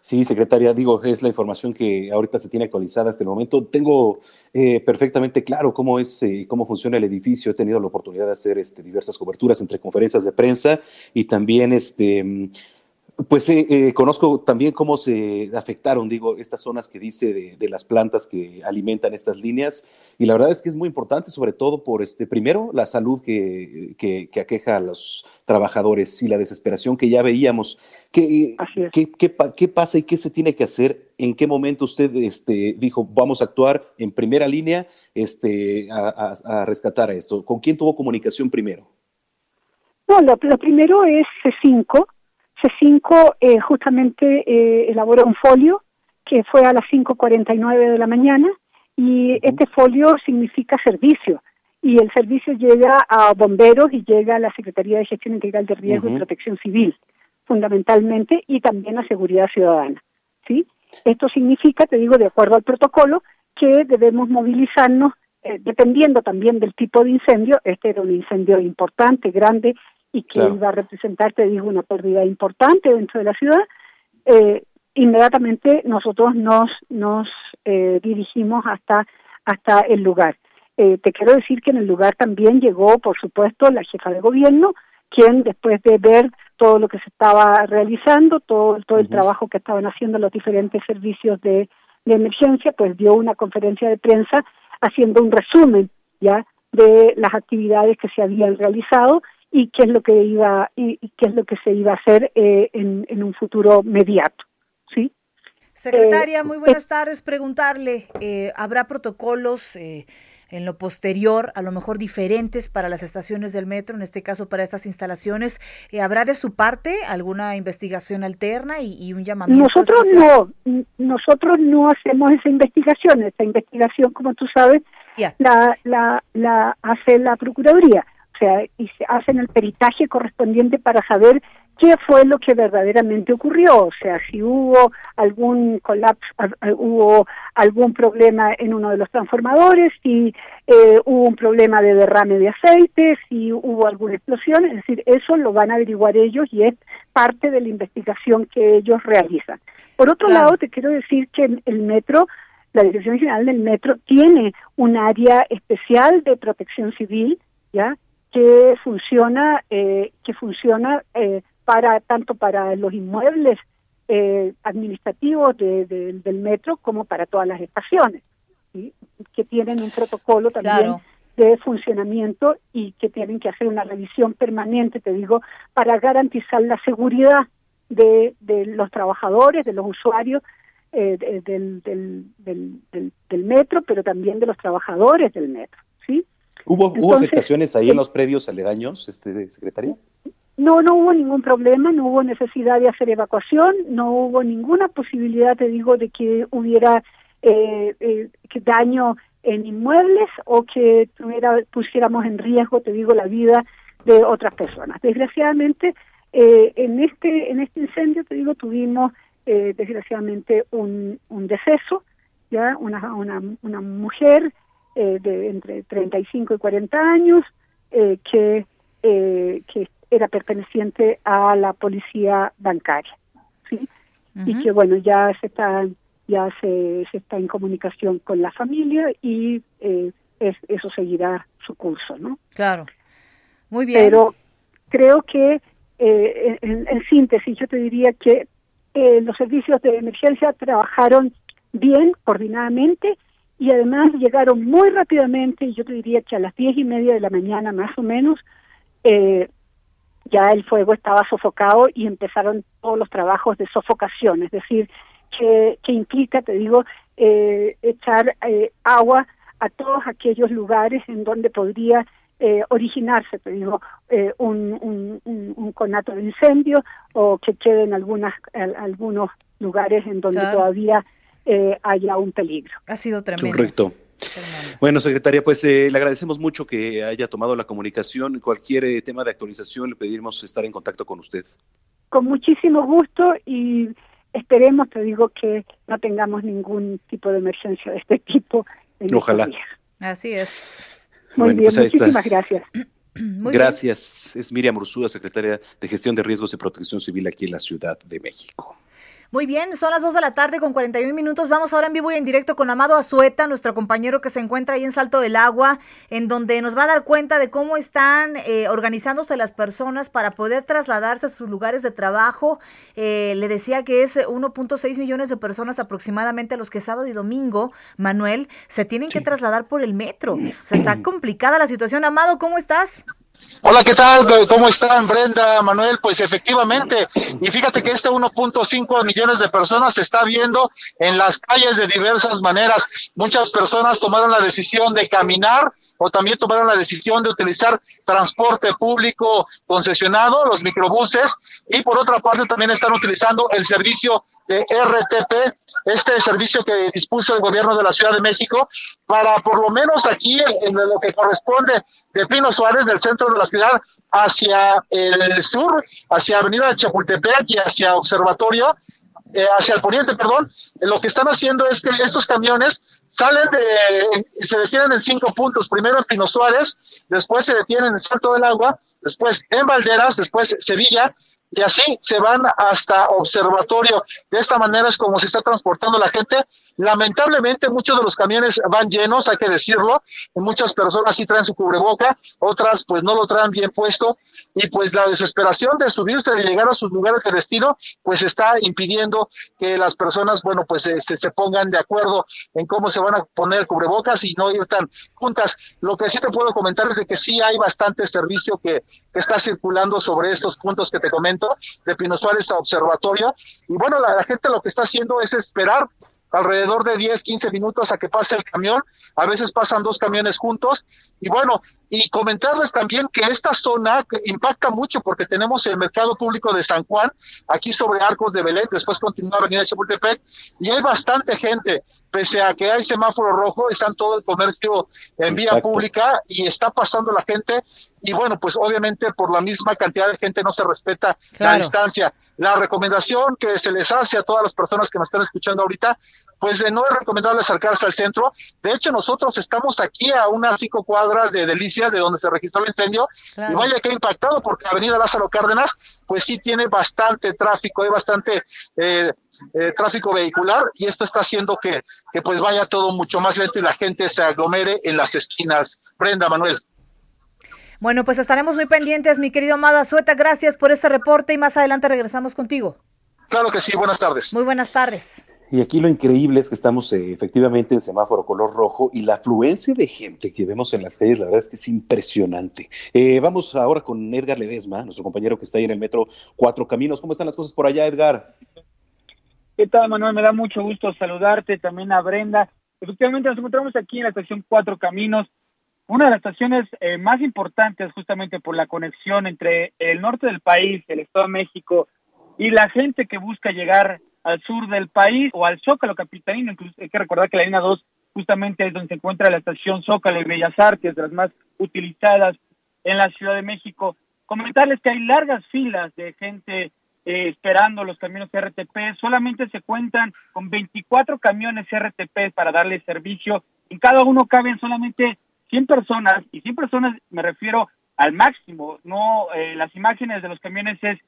Speaker 2: Sí, secretaria, digo, es la información que ahorita se tiene actualizada hasta el momento. Tengo eh, perfectamente claro cómo es eh, cómo funciona el edificio. He tenido la oportunidad de hacer este, diversas coberturas entre conferencias de prensa y también este pues eh, eh, conozco también cómo se afectaron, digo, estas zonas que dice de, las plantas que alimentan estas líneas. Y la verdad es que es muy importante, sobre todo por, este, primero, la salud que, que, aqueja a los trabajadores y la desesperación que ya veíamos. ¿Qué, qué, qué, pasa y qué se tiene que hacer? ¿En qué momento usted este, dijo, vamos a actuar en primera línea este, a, a, rescatar a esto? ¿Con quién tuvo comunicación primero?
Speaker 10: No, lo, lo primero es C5 C5 eh, justamente eh, elaboró un folio que fue a las 5.49 de la mañana y este folio significa servicio y el servicio llega a bomberos y llega a la Secretaría de Gestión Integral de Riesgo y Protección Civil fundamentalmente y también a Seguridad Ciudadana. ¿sí? Esto significa, te digo, de acuerdo al protocolo, que debemos movilizarnos eh, dependiendo también del tipo de incendio. Este era un incendio importante, grande, y que iba a representar, te digo, una pérdida importante dentro de la ciudad, eh, inmediatamente nosotros nos, nos eh, dirigimos hasta, hasta el lugar. Eh, te quiero decir que en el lugar también llegó, por supuesto, la jefa de gobierno, quien después de ver todo lo que se estaba realizando, todo, todo el trabajo que estaban haciendo los diferentes servicios de, de emergencia, pues dio una conferencia de prensa haciendo un resumen ya de las actividades que se habían realizado y qué es lo que iba y, qué es lo que se iba a hacer eh, en, un futuro mediato, ¿sí?
Speaker 1: Secretaria, muy buenas eh, tardes. Preguntarle, eh, ¿habrá protocolos en lo posterior, a lo mejor diferentes para las estaciones del metro, en este caso para estas instalaciones? ¿Habrá de su parte alguna investigación alterna y, un llamamiento?
Speaker 10: Nosotros no, nosotros no hacemos esa investigación. Esa investigación, como tú sabes, la, la, la hace la Procuraduría sea, y se hacen el peritaje correspondiente para saber qué fue lo que verdaderamente ocurrió, o sea, si hubo algún colapso, hubo algún problema en uno de los transformadores, si eh, hubo un problema de derrame de aceite, si hubo alguna explosión, es decir, eso lo van a averiguar ellos y es parte de la investigación que ellos realizan. Por otro lado, te quiero decir que el metro, la Dirección General del Metro tiene un área especial de protección civil, ¿ya? Que funciona eh, que funciona eh, para tanto para los inmuebles eh, administrativos del metro como para todas las estaciones que tienen un protocolo también de funcionamiento y que tienen que hacer una revisión permanente te digo para garantizar la seguridad de, de los trabajadores de los usuarios del, del, del, del metro pero también de los trabajadores del metro sí
Speaker 2: ¿Hubo, afectaciones ahí en los predios aledaños, este, secretaria?
Speaker 10: no, no hubo ningún problema, no hubo necesidad de hacer evacuación, no hubo ninguna posibilidad, te digo, de que hubiera eh, eh, daño en inmuebles o que tuviera, pusiéramos en riesgo, te digo, la vida de otras personas. Desgraciadamente, eh, en este en este incendio, te digo, tuvimos eh, desgraciadamente un, un deceso, ya una una, una mujer eh, de entre 35 y 40 años que que era perteneciente a la policía bancaria, sí, y que bueno ya se está ya se, se está en comunicación con la familia y eso seguirá su curso, ¿no?
Speaker 1: Claro. Muy bien.
Speaker 10: Pero creo que, eh, en, síntesis, yo te diría que eh, los servicios de emergencia trabajaron bien, coordinadamente, y además llegaron muy rápidamente, y yo te diría que a las diez y media de la mañana más o menos, eh, ya el fuego estaba sofocado y empezaron todos los trabajos de sofocación, es decir, que, que implica, te digo, echar agua a todos aquellos lugares en donde podría eh, originarse, te digo, eh, un, un, conato de incendio o que queden algunas, algunos lugares en donde todavía eh, haya un peligro.
Speaker 1: Ha sido tremendo.
Speaker 2: Correcto. Bueno, secretaria, pues le agradecemos mucho que haya tomado la comunicación. Cualquier tema de actualización le pedimos estar en contacto con usted.
Speaker 10: Con muchísimo gusto y esperemos, te digo, que no tengamos ningún tipo de emergencia de este tipo. En
Speaker 2: Ojalá.
Speaker 1: Así es.
Speaker 10: Muy bien, pues muchísimas gracias.
Speaker 2: gracias. Es Miriam Ursúa, secretaria de Gestión de Riesgos y Protección Civil aquí en la Ciudad de México.
Speaker 1: Muy bien, son las 2 de la tarde con 41 minutos. Vamos ahora en vivo y en directo con Amado Azueta, nuestro compañero que se encuentra ahí en Salto del Agua, en donde nos va a dar cuenta de cómo están eh, organizándose las personas para poder trasladarse a sus lugares de trabajo. Eh, le decía que es 1.6 millones de personas aproximadamente los que sábado y domingo, Manuel, se tienen que trasladar por el metro. O sea, está complicada la situación. Amado, ¿cómo estás?
Speaker 11: Hola, ¿qué tal? ¿Cómo están, Brenda, Manuel? Pues efectivamente, y fíjate que este 1.5 millones de personas se está viendo en las calles de diversas maneras. Muchas personas tomaron la decisión de caminar o también tomaron la decisión de utilizar transporte público concesionado, los microbuses, y por otra parte también están utilizando el servicio de RTP, este servicio que dispuso el gobierno de la Ciudad de México, para por lo menos aquí en lo que corresponde de Pino Suárez, del centro de la ciudad, hacia el sur, hacia Avenida Chapultepec y hacia Observatorio, eh, hacia el poniente, perdón, lo que están haciendo es que estos camiones salen de, se detienen en cinco puntos, primero en Pino Suárez, después se detienen en Salto del Agua, después en Valderas, después Sevilla, y así se van hasta observatorio. De esta manera es como se está transportando la gente. Lamentablemente muchos de los camiones van llenos, hay que decirlo. Muchas personas sí traen su cubreboca, otras pues no lo traen bien puesto y pues la desesperación de subirse, de llegar a sus lugares de destino, pues está impidiendo que las personas, bueno, pues se, se pongan de acuerdo en cómo se van a poner cubrebocas y no ir tan juntas. Lo que sí te puedo comentar es de que sí hay bastante servicio que, está circulando sobre estos puntos que te comento, de Pino Suárez a Observatorio. Y bueno, la, gente lo que está haciendo es esperar alrededor de 10, 15 minutos a que pase el camión. A veces pasan dos camiones juntos. Y bueno, y comentarles también que esta zona impacta mucho porque tenemos el mercado público de San Juan, aquí sobre Arcos de Belén, después continúa Avenida Chapultepec, y hay bastante gente pese a que hay semáforo rojo, están todo el comercio en vía pública y está pasando la gente y bueno, pues obviamente por la misma cantidad de gente no se respeta la distancia. La recomendación que se les hace a todas las personas que nos están escuchando ahorita, pues no es recomendable acercarse al centro. De hecho, nosotros estamos aquí a unas cinco cuadras de Delicias, de donde se registró el incendio, y vaya que ha impactado porque Avenida Lázaro Cárdenas, pues sí tiene bastante tráfico, hay bastante eh, eh, tráfico vehicular y esto está haciendo que, que pues vaya todo mucho más lento y la gente se aglomere en las esquinas. Brenda, Manuel.
Speaker 1: Bueno, pues estaremos muy pendientes, mi querido Amada Sueta. Gracias por este reporte y más adelante regresamos contigo.
Speaker 11: Claro que sí, buenas tardes.
Speaker 1: Muy buenas tardes.
Speaker 2: Y aquí lo increíble es que estamos eh, efectivamente en semáforo color rojo y la afluencia de gente que vemos en las calles, la verdad es que es impresionante. Eh, vamos ahora con Edgar Ledesma, nuestro compañero que está ahí en el metro Cuatro Caminos. ¿Cómo están las cosas por allá, Edgar?
Speaker 12: ¿Qué tal, Manuel? Me da mucho gusto saludarte, también a Brenda. Efectivamente, nos encontramos aquí en la estación Cuatro Caminos, una de las estaciones eh, más importantes justamente por la conexión entre el norte del país, el Estado de México y la gente que busca llegar al sur del país o al Zócalo capitalino. Incluso hay que recordar que la línea 2 justamente es donde se encuentra la estación Zócalo y Bellas Artes, las más utilizadas en la Ciudad de México. Comentarles que hay largas filas de gente eh, esperando los camiones RTP. Solamente se cuentan con 24 camiones RTP para darle servicio. En cada uno caben solamente 100 personas, y 100 personas me refiero al máximo, no eh, las imágenes de los camiones es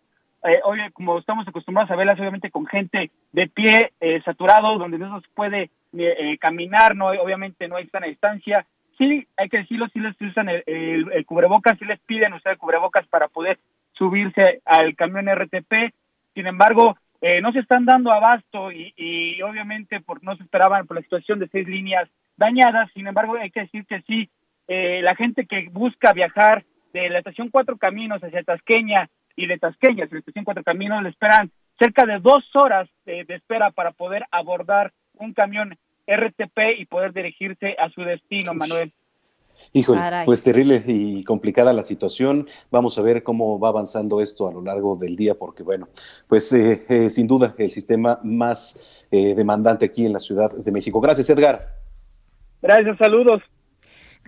Speaker 12: eh, como estamos acostumbrados a verlas obviamente con gente de pie eh, saturado donde no se puede eh, caminar no obviamente no hay sana distancia. Sí hay que decirlo sí les usan el, el, cubrebocas sí les piden usar el cubrebocas para poder subirse al camión RTP sin embargo eh, no se están dando abasto y, y obviamente por no se esperaban por la situación de seis líneas dañadas. Sin embargo hay que decir que sí eh, la gente que busca viajar de la estación Cuatro Caminos hacia Tasqueña y de Tasqueña estación Cuatro Caminos le esperan cerca de dos horas de, espera para poder abordar un camión RTP y poder dirigirse a su destino, Manuel.
Speaker 2: Híjole, pues terrible y complicada la situación. Vamos a ver cómo va avanzando esto a lo largo del día, porque bueno, pues eh, eh, sin duda el sistema más demandante aquí en la Ciudad de México. Gracias, Edgar.
Speaker 12: Gracias, saludos.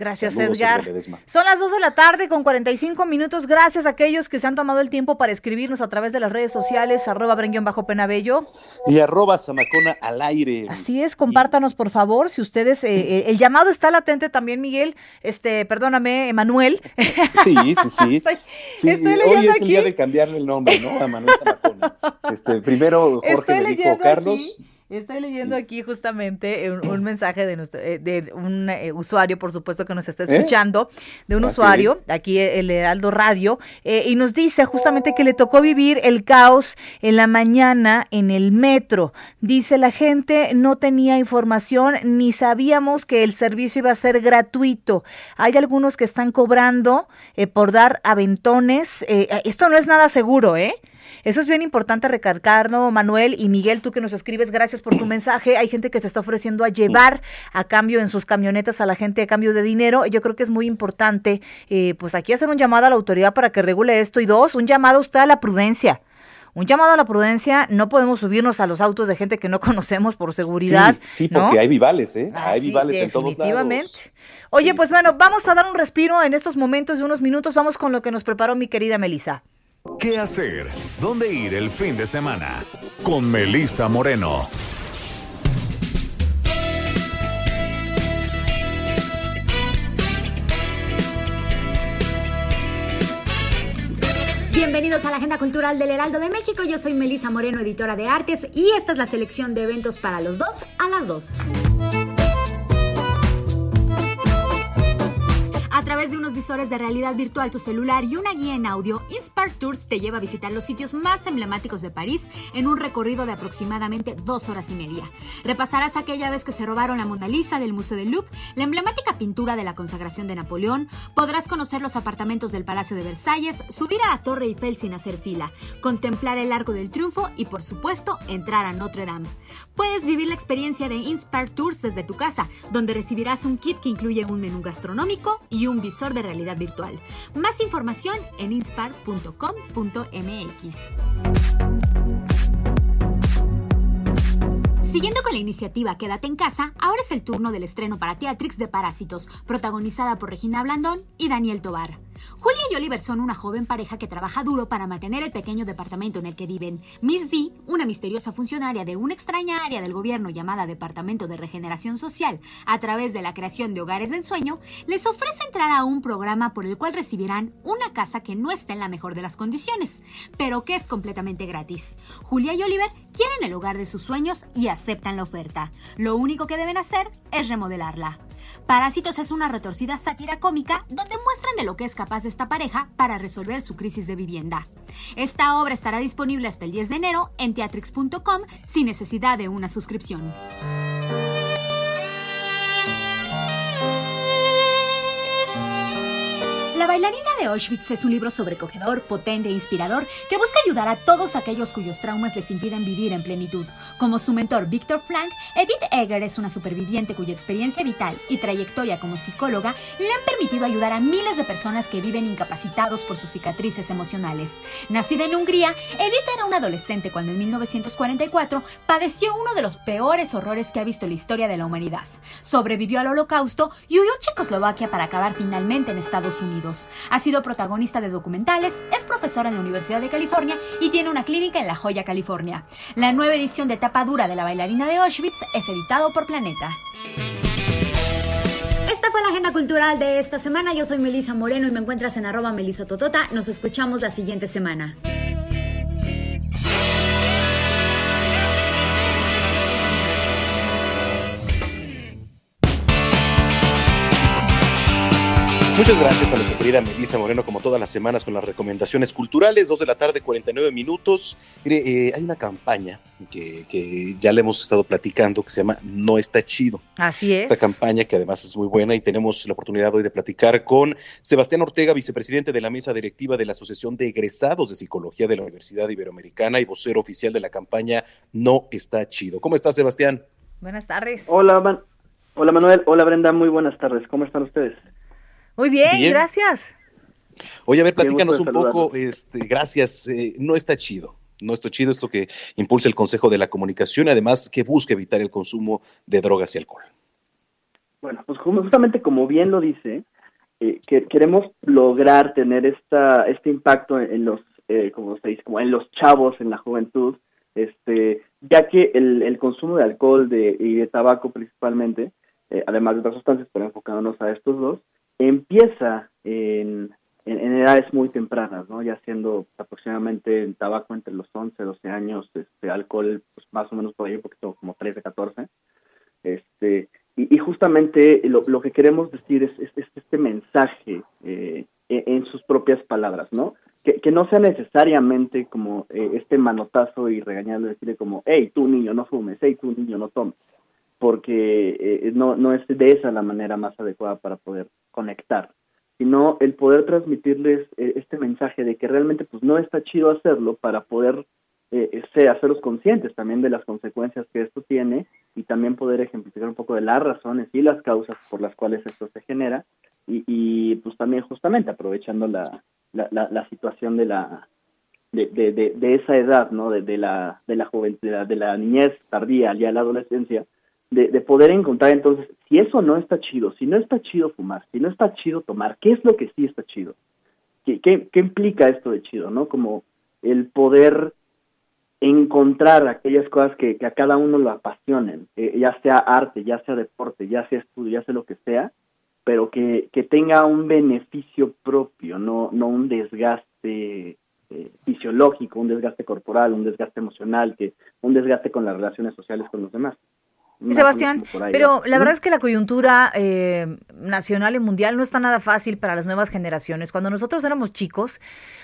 Speaker 1: Gracias, Edgar. Son las 2 de la tarde con 45 minutos. Gracias a aquellos que se han tomado el tiempo para escribirnos a través de las redes sociales, arroba bajo penabello.
Speaker 2: Y arroba zamacona al aire.
Speaker 1: Así es, compártanos por favor, si ustedes, eh, eh, el llamado está latente también, Miguel, este, perdóname, Emanuel.
Speaker 2: Sí, sí, sí. hoy es el día de cambiarle el nombre, ¿no? A Manuel Zamacona. Este, primero Jorge dijo Carlos.
Speaker 1: Estoy leyendo aquí justamente un, mensaje de, eh, de un eh, usuario, por supuesto, que nos está ¿Eh? escuchando, de un usuario, aquí el Heraldo Radio, y nos dice justamente que le tocó vivir el caos en la mañana en el metro. Dice, la gente no tenía información ni sabíamos que el servicio iba a ser gratuito. Hay algunos que están cobrando por dar aventones. esto no es nada seguro, ¿eh? Eso es bien importante recalcarlo, Manuel y Miguel, tú que nos escribes, gracias por tu mensaje. Hay gente que se está ofreciendo a llevar a cambio en sus camionetas a la gente a cambio de dinero. Yo creo que es muy importante, eh, pues aquí hacer un llamado a la autoridad para que regule esto. Y dos, un llamado usted a la prudencia. Un llamado a la prudencia, no podemos subirnos a los autos de gente que no conocemos por seguridad.
Speaker 2: Sí, porque hay vivales, ¿eh? hay vivales en todos lados. Definitivamente.
Speaker 1: Oye, pues bueno, vamos a dar un respiro en estos momentos de unos minutos. Vamos con lo que nos preparó mi querida Melissa.
Speaker 3: ¿Qué hacer? ¿Dónde ir el fin de semana? Con Melissa Moreno.
Speaker 13: Bienvenidos a la Agenda Cultural del Heraldo de México. Yo soy Melissa Moreno, editora de artes, y esta es la selección de eventos para los dos a las dos. A través de unos visores de realidad virtual, tu celular y una guía en audio, Inspire Tours te lleva a visitar los sitios más emblemáticos de París en un recorrido de aproximadamente dos horas y media. Repasarás aquella vez que se robaron la Mona Lisa del Museo del Louvre, la emblemática pintura de la consagración de Napoleón, podrás conocer los apartamentos del Palacio de Versalles, subir a la Torre Eiffel sin hacer fila, contemplar el Arco del Triunfo y, por supuesto, entrar a Notre Dame. Puedes vivir la experiencia de Inspire Tours desde tu casa, donde recibirás un kit que incluye un menú gastronómico y un visor de realidad virtual. Más información en inspar.com.mx. Siguiendo con la iniciativa Quédate en casa, ahora es el turno del estreno para Teatrix de Parásitos, protagonizada por Regina Blandón y Daniel Tobar. Julia y Oliver son una joven pareja que trabaja duro para mantener el pequeño departamento en el que viven. Miss D, una misteriosa funcionaria de una extraña área del gobierno llamada Departamento de Regeneración Social, a través de la creación de hogares del sueño, les ofrece entrar a un programa por el cual recibirán una casa que no está en la mejor de las condiciones, pero que es completamente gratis. Julia y Oliver quieren el hogar de sus sueños y aceptan la oferta. Lo único que deben hacer es remodelarla. Parásitos es una retorcida sátira cómica donde muestran de lo que es capaz esta pareja para resolver su crisis de vivienda. Esta obra estará disponible hasta el 10 de enero en teatrix.com sin necesidad de una suscripción. Bailarina de Auschwitz es un libro sobrecogedor, potente e inspirador que busca ayudar a todos aquellos cuyos traumas les impiden vivir en plenitud. Como su mentor Victor Frank, Edith Egger es una superviviente cuya experiencia vital y trayectoria como psicóloga le han permitido ayudar a miles de personas que viven incapacitados por sus cicatrices emocionales. Nacida en Hungría, Edith era una adolescente cuando en 1944 padeció uno de los peores horrores que ha visto la historia de la humanidad. Sobrevivió al holocausto y huyó a Checoslovaquia para acabar finalmente en Estados Unidos. Ha sido protagonista de documentales, es profesora en la Universidad de California y tiene una clínica en La Joya, California. La nueva edición de Tapa Dura de la bailarina de Auschwitz es editado por Planeta. Esta fue la agenda cultural de esta semana. Yo soy Melisa Moreno y me encuentras en arroba melisototota. Nos escuchamos la siguiente semana.
Speaker 2: Muchas gracias a nuestra querida Melissa Moreno, como todas las semanas, con las recomendaciones culturales. Dos de la tarde, 49 minutos. Mire, eh, hay una campaña que, que, ya le hemos estado platicando que se llama No está chido.
Speaker 1: Así es.
Speaker 2: Esta campaña que además es muy buena y tenemos la oportunidad hoy de platicar con Sebastián Ortega, vicepresidente de la mesa directiva de la Asociación de Egresados de Psicología de la Universidad Iberoamericana y vocero oficial de la campaña No está chido. ¿Cómo estás, Sebastián?
Speaker 1: Buenas tardes.
Speaker 14: Hola, Man Hola Manuel. Hola Brenda. Muy buenas tardes. ¿Cómo están ustedes?
Speaker 1: Muy bien, bien. gracias.
Speaker 2: Oye, a ver, platícanos un poco, este, gracias, eh, no está chido, no está chido esto que impulsa el Consejo de la Comunicación y además que busca evitar el consumo de drogas y alcohol.
Speaker 14: Bueno, pues justamente como bien lo dice, eh, que queremos lograr tener esta, este impacto en los, eh, como se dice, como en los chavos, en la juventud, este, ya que el, el consumo de alcohol de, y de tabaco principalmente, eh, además de otras sustancias, pero enfocándonos a estos dos, empieza en, en, edades muy tempranas, ¿no? Ya siendo aproximadamente el tabaco entre los 11, 12 años, este, alcohol pues, más o menos por ahí un poquito como 13, 14. Este, y, justamente lo, lo, que queremos decir es, es, es este mensaje eh, en, sus propias palabras, ¿no? Que, que no sea necesariamente como eh, este manotazo y regañarle, decirle como, hey, tú niño, no fumes, hey, tú niño, no tomes porque eh, no, no es de esa la manera más adecuada para poder conectar, sino el poder transmitirles eh, este mensaje de que realmente pues no está chido hacerlo para poder eh, hacerlos conscientes también de las consecuencias que esto tiene y también poder ejemplificar un poco de las razones y las causas por las cuales esto se genera y, y pues también justamente aprovechando la, la, situación de la de, de, esa edad, ¿no? De, la de la juventud, de la, de la niñez tardía ya la adolescencia, de, de, poder encontrar entonces, si eso no está chido, si no está chido fumar, si no está chido tomar, ¿qué es lo que sí está chido? ¿Qué, qué, qué implica esto de chido, no? Como el poder encontrar aquellas cosas que, que a cada uno lo apasionen, eh, ya sea arte, ya sea deporte, ya sea estudio, ya sea lo que sea, pero que, que tenga un beneficio propio, no, no un desgaste eh, fisiológico, un desgaste corporal, un desgaste emocional, que un desgaste con las relaciones sociales con los demás.
Speaker 1: Sebastián, pero la verdad es que la coyuntura eh, nacional y mundial no está nada fácil para las nuevas generaciones. Cuando nosotros éramos chicos,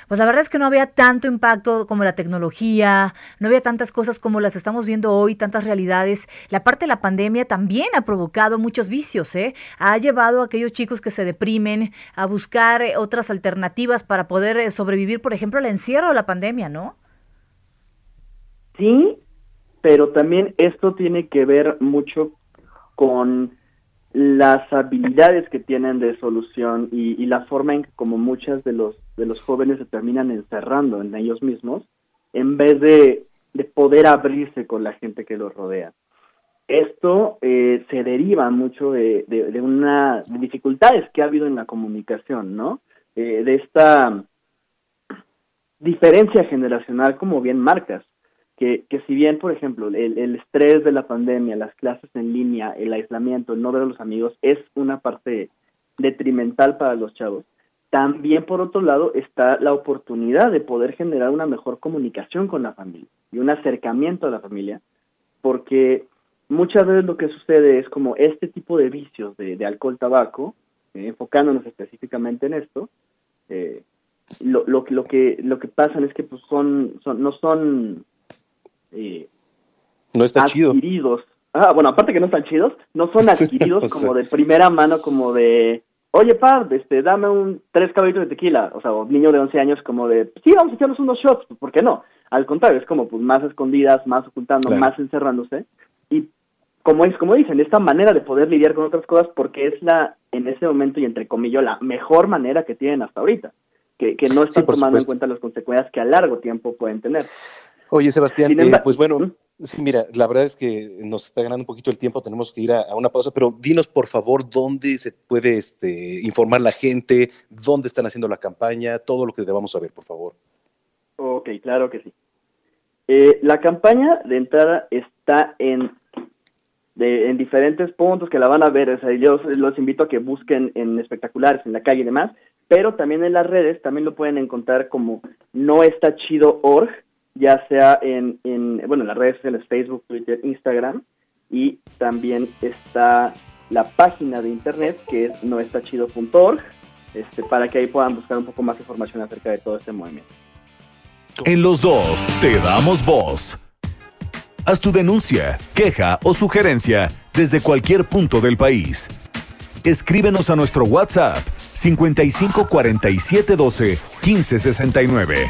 Speaker 1: pues la verdad es que no había tanto impacto como la tecnología, no había tantas cosas como las estamos viendo hoy, tantas realidades. La parte de la pandemia también ha provocado muchos vicios, ¿eh? Ha llevado a aquellos chicos que se deprimen a buscar eh, otras alternativas para poder eh, sobrevivir, por ejemplo, al encierro o la pandemia, ¿no?
Speaker 14: Sí, pero también esto tiene que ver mucho con las habilidades que tienen de solución y, la forma en que como muchas de los de los jóvenes se terminan encerrando en ellos mismos en vez de, de poder abrirse con la gente que los rodea. Esto eh, se deriva mucho de, de, de una de dificultades que ha habido en la comunicación no eh, de esta diferencia generacional como bien marcas que, que si bien, por ejemplo, el, el, estrés de la pandemia, las clases en línea, el aislamiento, el no ver a los amigos, es una parte detrimental para los chavos, también por otro lado está la oportunidad de poder generar una mejor comunicación con la familia y un acercamiento a la familia, porque muchas veces lo que sucede es como este tipo de vicios de, de alcohol, tabaco, eh, enfocándonos específicamente en esto, eh, lo, lo, lo, que lo que pasan es que pues son, son no son eh,
Speaker 2: no está
Speaker 14: adquiridos.
Speaker 2: chido.
Speaker 14: Ah, bueno, aparte que no están chidos, no son adquiridos como de primera mano, como de oye, par, este, dame un tres caballitos de tequila, o sea, un niño de 11 años como de, sí, vamos a echarnos unos shots, ¿por qué no? Al contrario, es como pues más escondidas, más ocultando, más encerrándose. Y como es, como dicen, esta manera de poder lidiar con otras cosas porque es la, en ese momento y entre comillas, la mejor manera que tienen hasta ahorita, que, que no están tomando en cuenta las consecuencias que a largo tiempo pueden tener.
Speaker 2: Oye, Sebastián, eh, pues bueno, sí, mira, la verdad es que nos está ganando un poquito el tiempo, tenemos que ir a, una pausa, pero dinos por favor dónde se puede este, informar la gente, dónde están haciendo la campaña, todo lo que debamos saber, por favor.
Speaker 14: Ok, claro que sí. Eh, la campaña de entrada está en, en diferentes puntos que la van a ver. O sea, yo los invito a que busquen en espectaculares, en la calle y demás, pero también en las redes, también lo pueden encontrar como no está chido org, ya sea en, en bueno, en las redes sociales Facebook, Twitter, Instagram, y también está la página de internet que es noestachido.org, este, para que ahí puedan buscar un poco más información acerca de todo este movimiento.
Speaker 3: En los dos te damos voz. Haz tu denuncia, queja o sugerencia desde cualquier punto del país. Escríbenos a nuestro WhatsApp 55 47 12 15 69.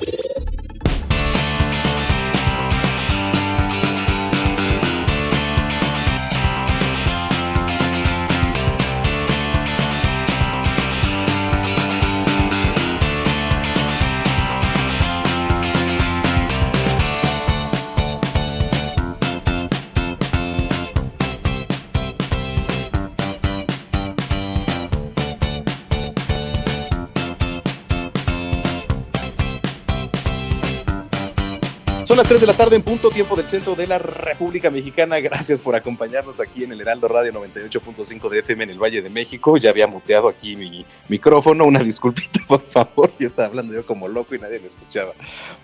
Speaker 2: 3 de la tarde en punto, tiempo del centro de la República Mexicana. Gracias por acompañarnos aquí en el Heraldo Radio 98.5 de FM en el Valle de México. Ya había muteado aquí mi micrófono. Una disculpita, por favor. Ya estaba hablando yo como loco y nadie me escuchaba.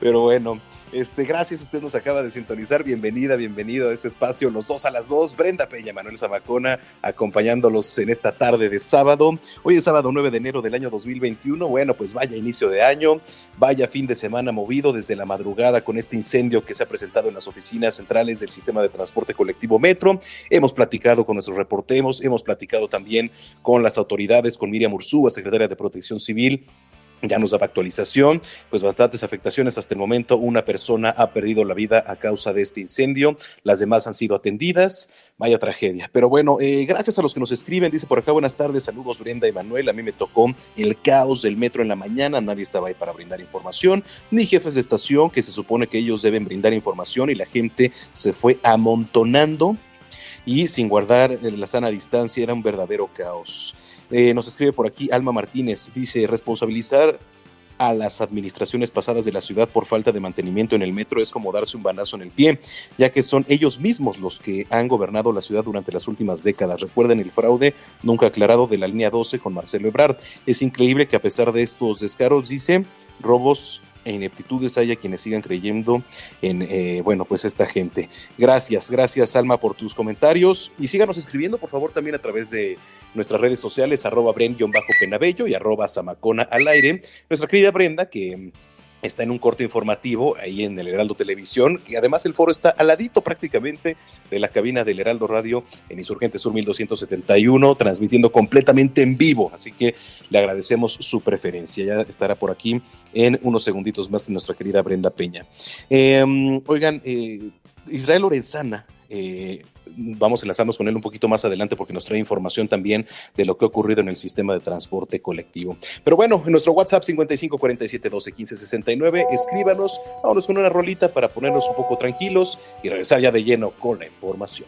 Speaker 2: Pero bueno, este, gracias, usted nos acaba de sintonizar. Bienvenida, bienvenido a este espacio, los dos a las dos. Brenda Peña, Manuel Zamacona, acompañándolos en esta tarde de sábado. Hoy es sábado 9 de enero del año 2021. Bueno, pues vaya inicio de año, vaya fin de semana movido desde la madrugada con este incendio que se ha presentado en las oficinas centrales del sistema de transporte colectivo Metro. Hemos platicado con nuestros reporteros, hemos platicado también con las autoridades, con Miriam Ursúa, secretaria de Protección Civil ya nos daba actualización, pues bastantes afectaciones hasta el momento. Una persona ha perdido la vida a causa de este incendio, las demás han sido atendidas. Vaya tragedia. Pero bueno, eh, gracias a los que nos escriben. Dice por acá, buenas tardes, saludos Brenda y Manuel. A mí me tocó el caos del metro en la mañana. Nadie estaba ahí para brindar información, ni jefes de estación, que se supone que ellos deben brindar información y la gente se fue amontonando y sin guardar eh, la sana distancia. Era un verdadero caos. Eh, nos escribe por aquí Alma Martínez, dice, responsabilizar a las administraciones pasadas de la ciudad por falta de mantenimiento en el metro es como darse un banazo en el pie, ya que son ellos mismos los que han gobernado la ciudad durante las últimas décadas. Recuerden el fraude nunca aclarado de la línea 12 con Marcelo Ebrard. Es increíble que a pesar de estos descaros, dice, robos e ineptitudes haya quienes sigan creyendo en, eh, bueno, pues esta gente. Gracias, gracias Alma por tus comentarios y síganos escribiendo por favor también a través de nuestras redes sociales, arroba bren-penabello y arroba zamacona al aire. Nuestra querida Brenda que está en un corte informativo ahí en el Heraldo Televisión, y además el foro está al ladito prácticamente de la cabina del Heraldo Radio en Insurgente Sur 1271, transmitiendo completamente en vivo, así que le agradecemos su preferencia. Ya estará por aquí en unos segunditos más nuestra querida Brenda Peña. Em, oigan, eh, Israel Lorenzana eh, vamos a enlazarnos con él un poquito más adelante porque nos trae información también de lo que ha ocurrido en el sistema de transporte colectivo. Pero bueno, en nuestro WhatsApp 55 47 12 15 69, escríbanos, vámonos con una rolita para ponernos un poco tranquilos y regresar ya de lleno con la información.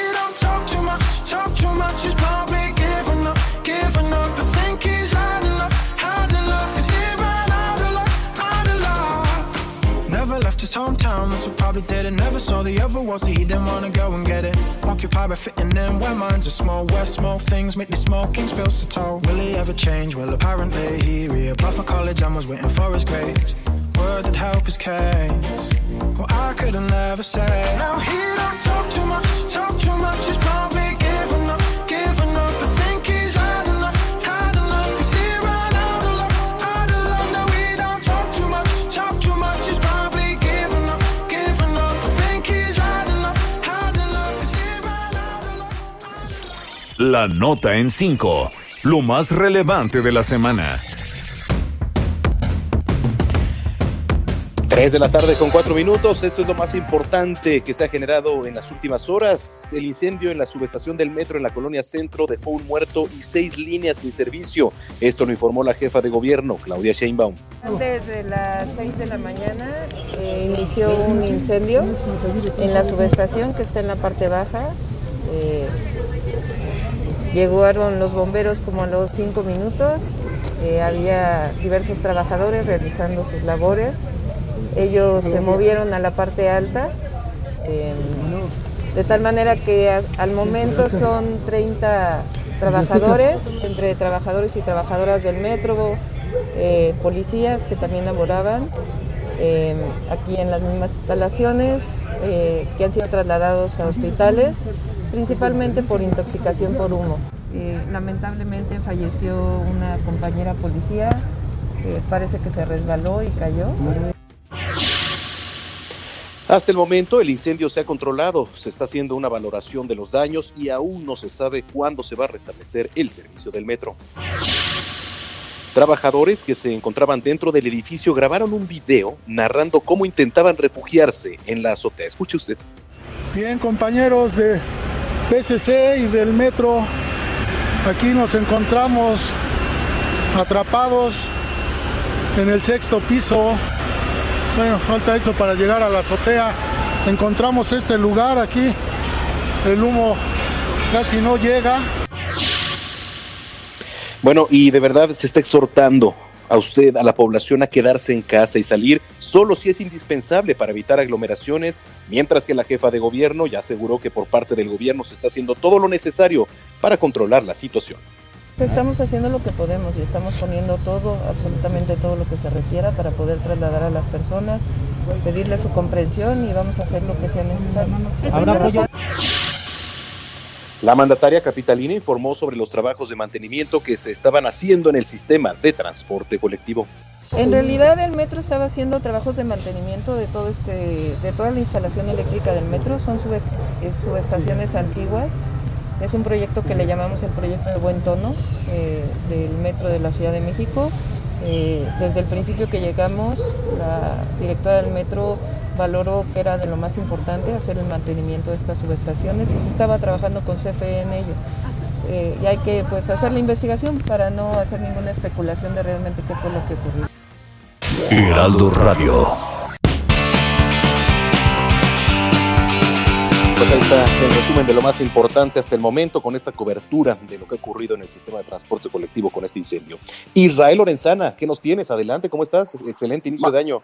Speaker 15: his hometown, that's what probably did it. Never saw the other world, so he didn't wanna go and get it. Occupied by fitting in where minds are small. Where small things make these small kings feel so tall. Will he ever change? Well, apparently he reapplied for college and was waiting for his grades. Word that help his case. Well, I couldn't never say. Now he don't talk too much,
Speaker 3: La nota en 5. Lo más relevante de la semana.
Speaker 2: 3 de la tarde con 4 minutos. Esto es lo más importante que se ha generado en las últimas horas. El incendio en la subestación del metro en la colonia centro dejó un muerto y seis líneas sin servicio. Esto lo informó la jefa de gobierno, Claudia Sheinbaum.
Speaker 4: Desde las 6 de la mañana eh, inició un incendio en la subestación que está en la parte baja. Eh, llegaron los bomberos como a los 5 minutos. Eh, había diversos trabajadores realizando sus labores. Ellos se movieron a la parte alta. eh, de tal manera que al momento son 30 trabajadores, entre trabajadores y trabajadoras del metro, eh, policías que también laboraban aquí en las mismas instalaciones, que han sido trasladados a hospitales, principalmente por intoxicación por humo. Eh, lamentablemente falleció una compañera policía, que parece que se resbaló y cayó.
Speaker 2: Hasta el momento el incendio se ha controlado, se está haciendo una valoración de los daños y aún no se sabe cuándo se va a restablecer el servicio del metro. Trabajadores que se encontraban dentro del edificio grabaron un video narrando cómo intentaban refugiarse en la azotea. Escuche usted.
Speaker 5: Bien, compañeros de PSC y del metro, aquí nos encontramos atrapados en el sexto piso. Bueno, falta eso para llegar a la azotea. Encontramos este lugar aquí. El humo casi no llega.
Speaker 2: Bueno, y de verdad se está exhortando a usted, a la población, a quedarse en casa y salir solo si es indispensable para evitar aglomeraciones, mientras que la jefa de gobierno ya aseguró que por parte del gobierno se está haciendo todo lo necesario para controlar la situación.
Speaker 4: Estamos haciendo lo que podemos y estamos poniendo todo, absolutamente todo lo que se requiera para poder trasladar a las personas, pedirle su comprensión y vamos a hacer lo que sea necesario.
Speaker 2: ¿Habrá apoyo? La mandataria capitalina informó sobre los trabajos de mantenimiento que se estaban haciendo en el sistema de transporte colectivo.
Speaker 4: En realidad el metro estaba haciendo trabajos de mantenimiento de todo este, de toda la instalación eléctrica del metro, son subest- es- subestaciones antiguas. Es un proyecto que le llamamos el proyecto de buen tono eh, del metro de la Ciudad de México. Eh, desde el principio que llegamos, la directora del metro valoró que era de lo más importante hacer el mantenimiento de estas subestaciones y se estaba trabajando con CFE en ello. Eh, y hay que pues hacer la investigación para no hacer ninguna especulación de realmente qué fue lo que ocurrió.
Speaker 3: Heraldo Radio.
Speaker 2: Pues ahí está el resumen de lo más importante hasta el momento con esta cobertura de lo que ha ocurrido en el sistema de transporte colectivo con este incendio. Israel Lorenzana, ¿qué nos tienes? Adelante, ¿cómo estás? Excelente inicio de año.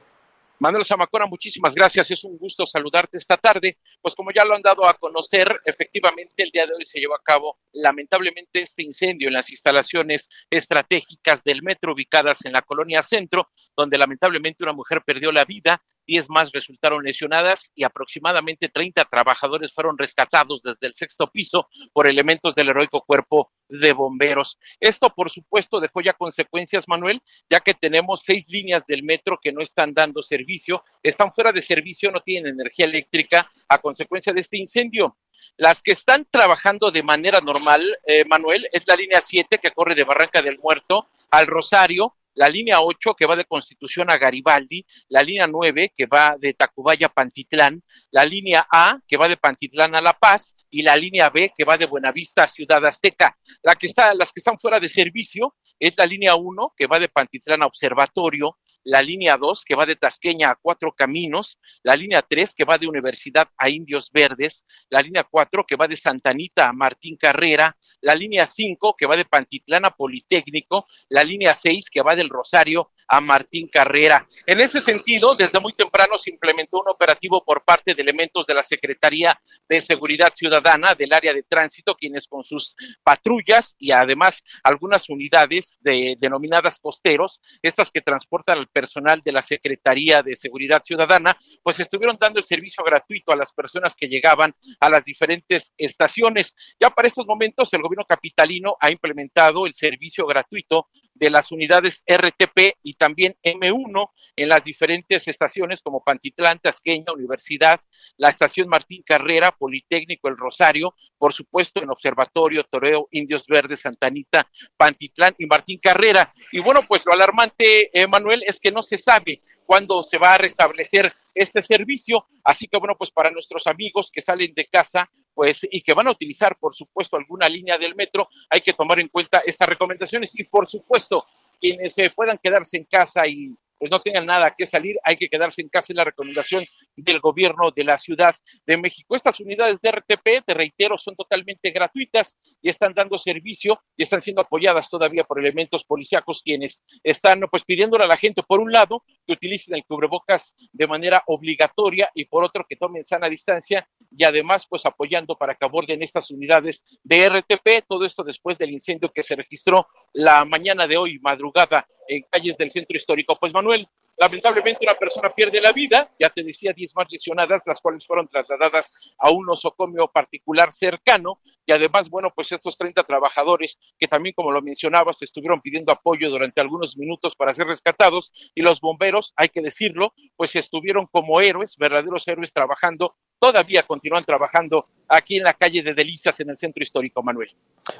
Speaker 16: Manuel Zamacona, muchísimas gracias. Es un gusto saludarte esta tarde. Pues como ya lo han dado a conocer, efectivamente el día de hoy se llevó a cabo lamentablemente este incendio en las instalaciones estratégicas del metro ubicadas en la colonia Centro, donde lamentablemente una mujer perdió la vida, 10 más resultaron lesionadas y aproximadamente 30 trabajadores fueron rescatados desde el sexto piso por elementos del heroico cuerpo de bomberos. Esto, por supuesto, dejó ya consecuencias, Manuel, ya que tenemos seis líneas del metro que no están dando servicio, están fuera de servicio, no tienen energía eléctrica a consecuencia de este incendio. Las que están trabajando de manera normal, eh, Manuel, es la línea 7 que corre de Barranca del Muerto al Rosario, la línea 8 que va de Constitución a Garibaldi, la línea 9 que va de Tacubaya a Pantitlán, la línea A que va de Pantitlán a La Paz y la línea B que va de Buenavista a Ciudad Azteca. La que está, las que están fuera de servicio es la línea 1 que va de Pantitlán a Observatorio, la línea 2 que va de Tasqueña a Cuatro Caminos, la línea 3 que va de Universidad a Indios Verdes, la línea 4 que va de Santanita a Martín Carrera, la línea 5 que va de Pantitlán a Politécnico, la línea 6 que va del Rosario a Martín Carrera. En ese sentido, desde muy temprano se implementó un operativo por parte de elementos de la Secretaría de Seguridad Ciudadana del área de tránsito, quienes con sus patrullas y además algunas unidades de, denominadas costeros, estas que transportan al personal de la Secretaría de Seguridad Ciudadana, pues estuvieron dando el servicio gratuito a las personas que llegaban a las diferentes estaciones. Ya para estos momentos el gobierno capitalino ha implementado el servicio gratuito de las unidades RTP y también M1 en las diferentes estaciones como Pantitlán, Tasqueña, Universidad, la estación Martín Carrera, Politécnico, El Rosario, por supuesto en Observatorio, Toreo, Indios Verdes, Santanita, Pantitlán y Martín Carrera. Y bueno, pues lo alarmante, Manuel, es que no se sabe cuándo se va a restablecer este servicio. Así que bueno, pues para nuestros amigos que salen de casa, pues y que van a utilizar, por supuesto, alguna línea del metro, hay que tomar en cuenta estas recomendaciones. Y por supuesto, quienes se puedan quedarse en casa y pues no tengan nada que salir, hay que quedarse en casa, en la recomendación del gobierno de la Ciudad de México. Estas unidades de RTP, te reitero, son totalmente gratuitas y están dando servicio y están siendo apoyadas todavía por elementos policíacos quienes están pues pidiéndole a la gente, por un lado, que utilicen el cubrebocas de manera obligatoria y por otro, que tomen sana distancia y además pues apoyando para que aborden estas unidades de RTP, todo esto después del incendio que se registró la mañana de hoy, madrugada, en calles del centro histórico. Pues Manuel, lamentablemente una persona pierde la vida, ya te decía, 10 más lesionadas, las cuales fueron trasladadas a un nosocomio particular cercano, y además, bueno, pues estos 30 trabajadores que también, como lo mencionabas, estuvieron pidiendo apoyo durante algunos minutos para ser rescatados, y los bomberos, hay que decirlo, pues estuvieron como héroes, verdaderos héroes trabajando, todavía continúan trabajando aquí en la calle de Delicias, en el centro histórico, Manuel.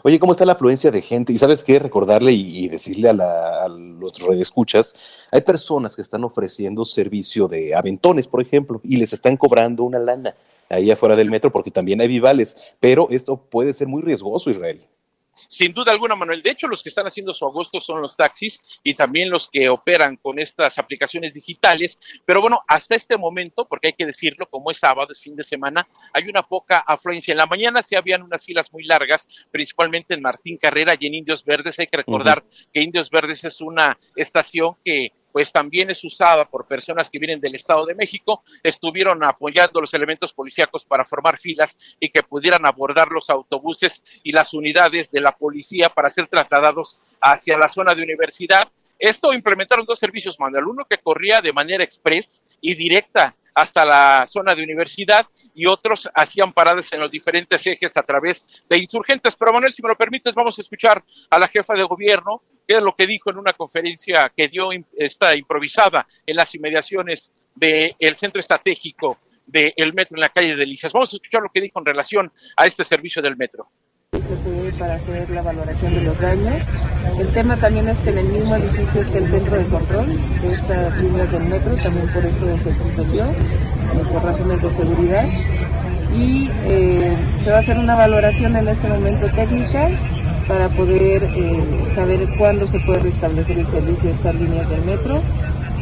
Speaker 2: Oye, ¿cómo está la afluencia de gente? Y sabes qué, recordarle y, y decirle a, la, a los redescuchas, hay personas que están ofreciendo servicio de aventones, por ejemplo, y les están cobrando una lana ahí afuera del metro porque también hay vivales, pero esto puede ser muy riesgoso, Israel.
Speaker 16: Sin duda alguna, Manuel. De hecho, los que están haciendo su agosto son los taxis y también los que operan con estas aplicaciones digitales. Pero bueno, hasta este momento, porque hay que decirlo, como es sábado, es fin de semana, hay una poca afluencia. En la mañana sí habían unas filas muy largas, principalmente en Martín Carrera y en Indios Verdes. Hay que recordar que Indios Verdes es una estación que pues también es usada por personas que vienen del Estado de México, estuvieron apoyando los elementos policíacos para formar filas y que pudieran abordar los autobuses y las unidades de la policía para ser trasladados hacia la zona de universidad. Esto implementaron dos servicios, Manuel, uno que corría de manera express y directa hasta la zona de universidad y otros hacían paradas en los diferentes ejes a través de insurgentes. Pero Manuel, si me lo permites, vamos a escuchar a la jefa de gobierno, que es lo que dijo en una conferencia que dio esta improvisada en las inmediaciones del centro estratégico del metro en la calle de Delicias. Vamos a escuchar lo que dijo en relación a este servicio del metro
Speaker 4: para hacer la valoración de los daños. El tema también es que en el mismo edificio está el centro de control de estas líneas del metro, también por eso se suspendió, eh, por razones de seguridad. Y eh, se va a hacer una valoración en este momento técnica para poder eh, saber cuándo se puede restablecer el servicio de estas líneas del metro.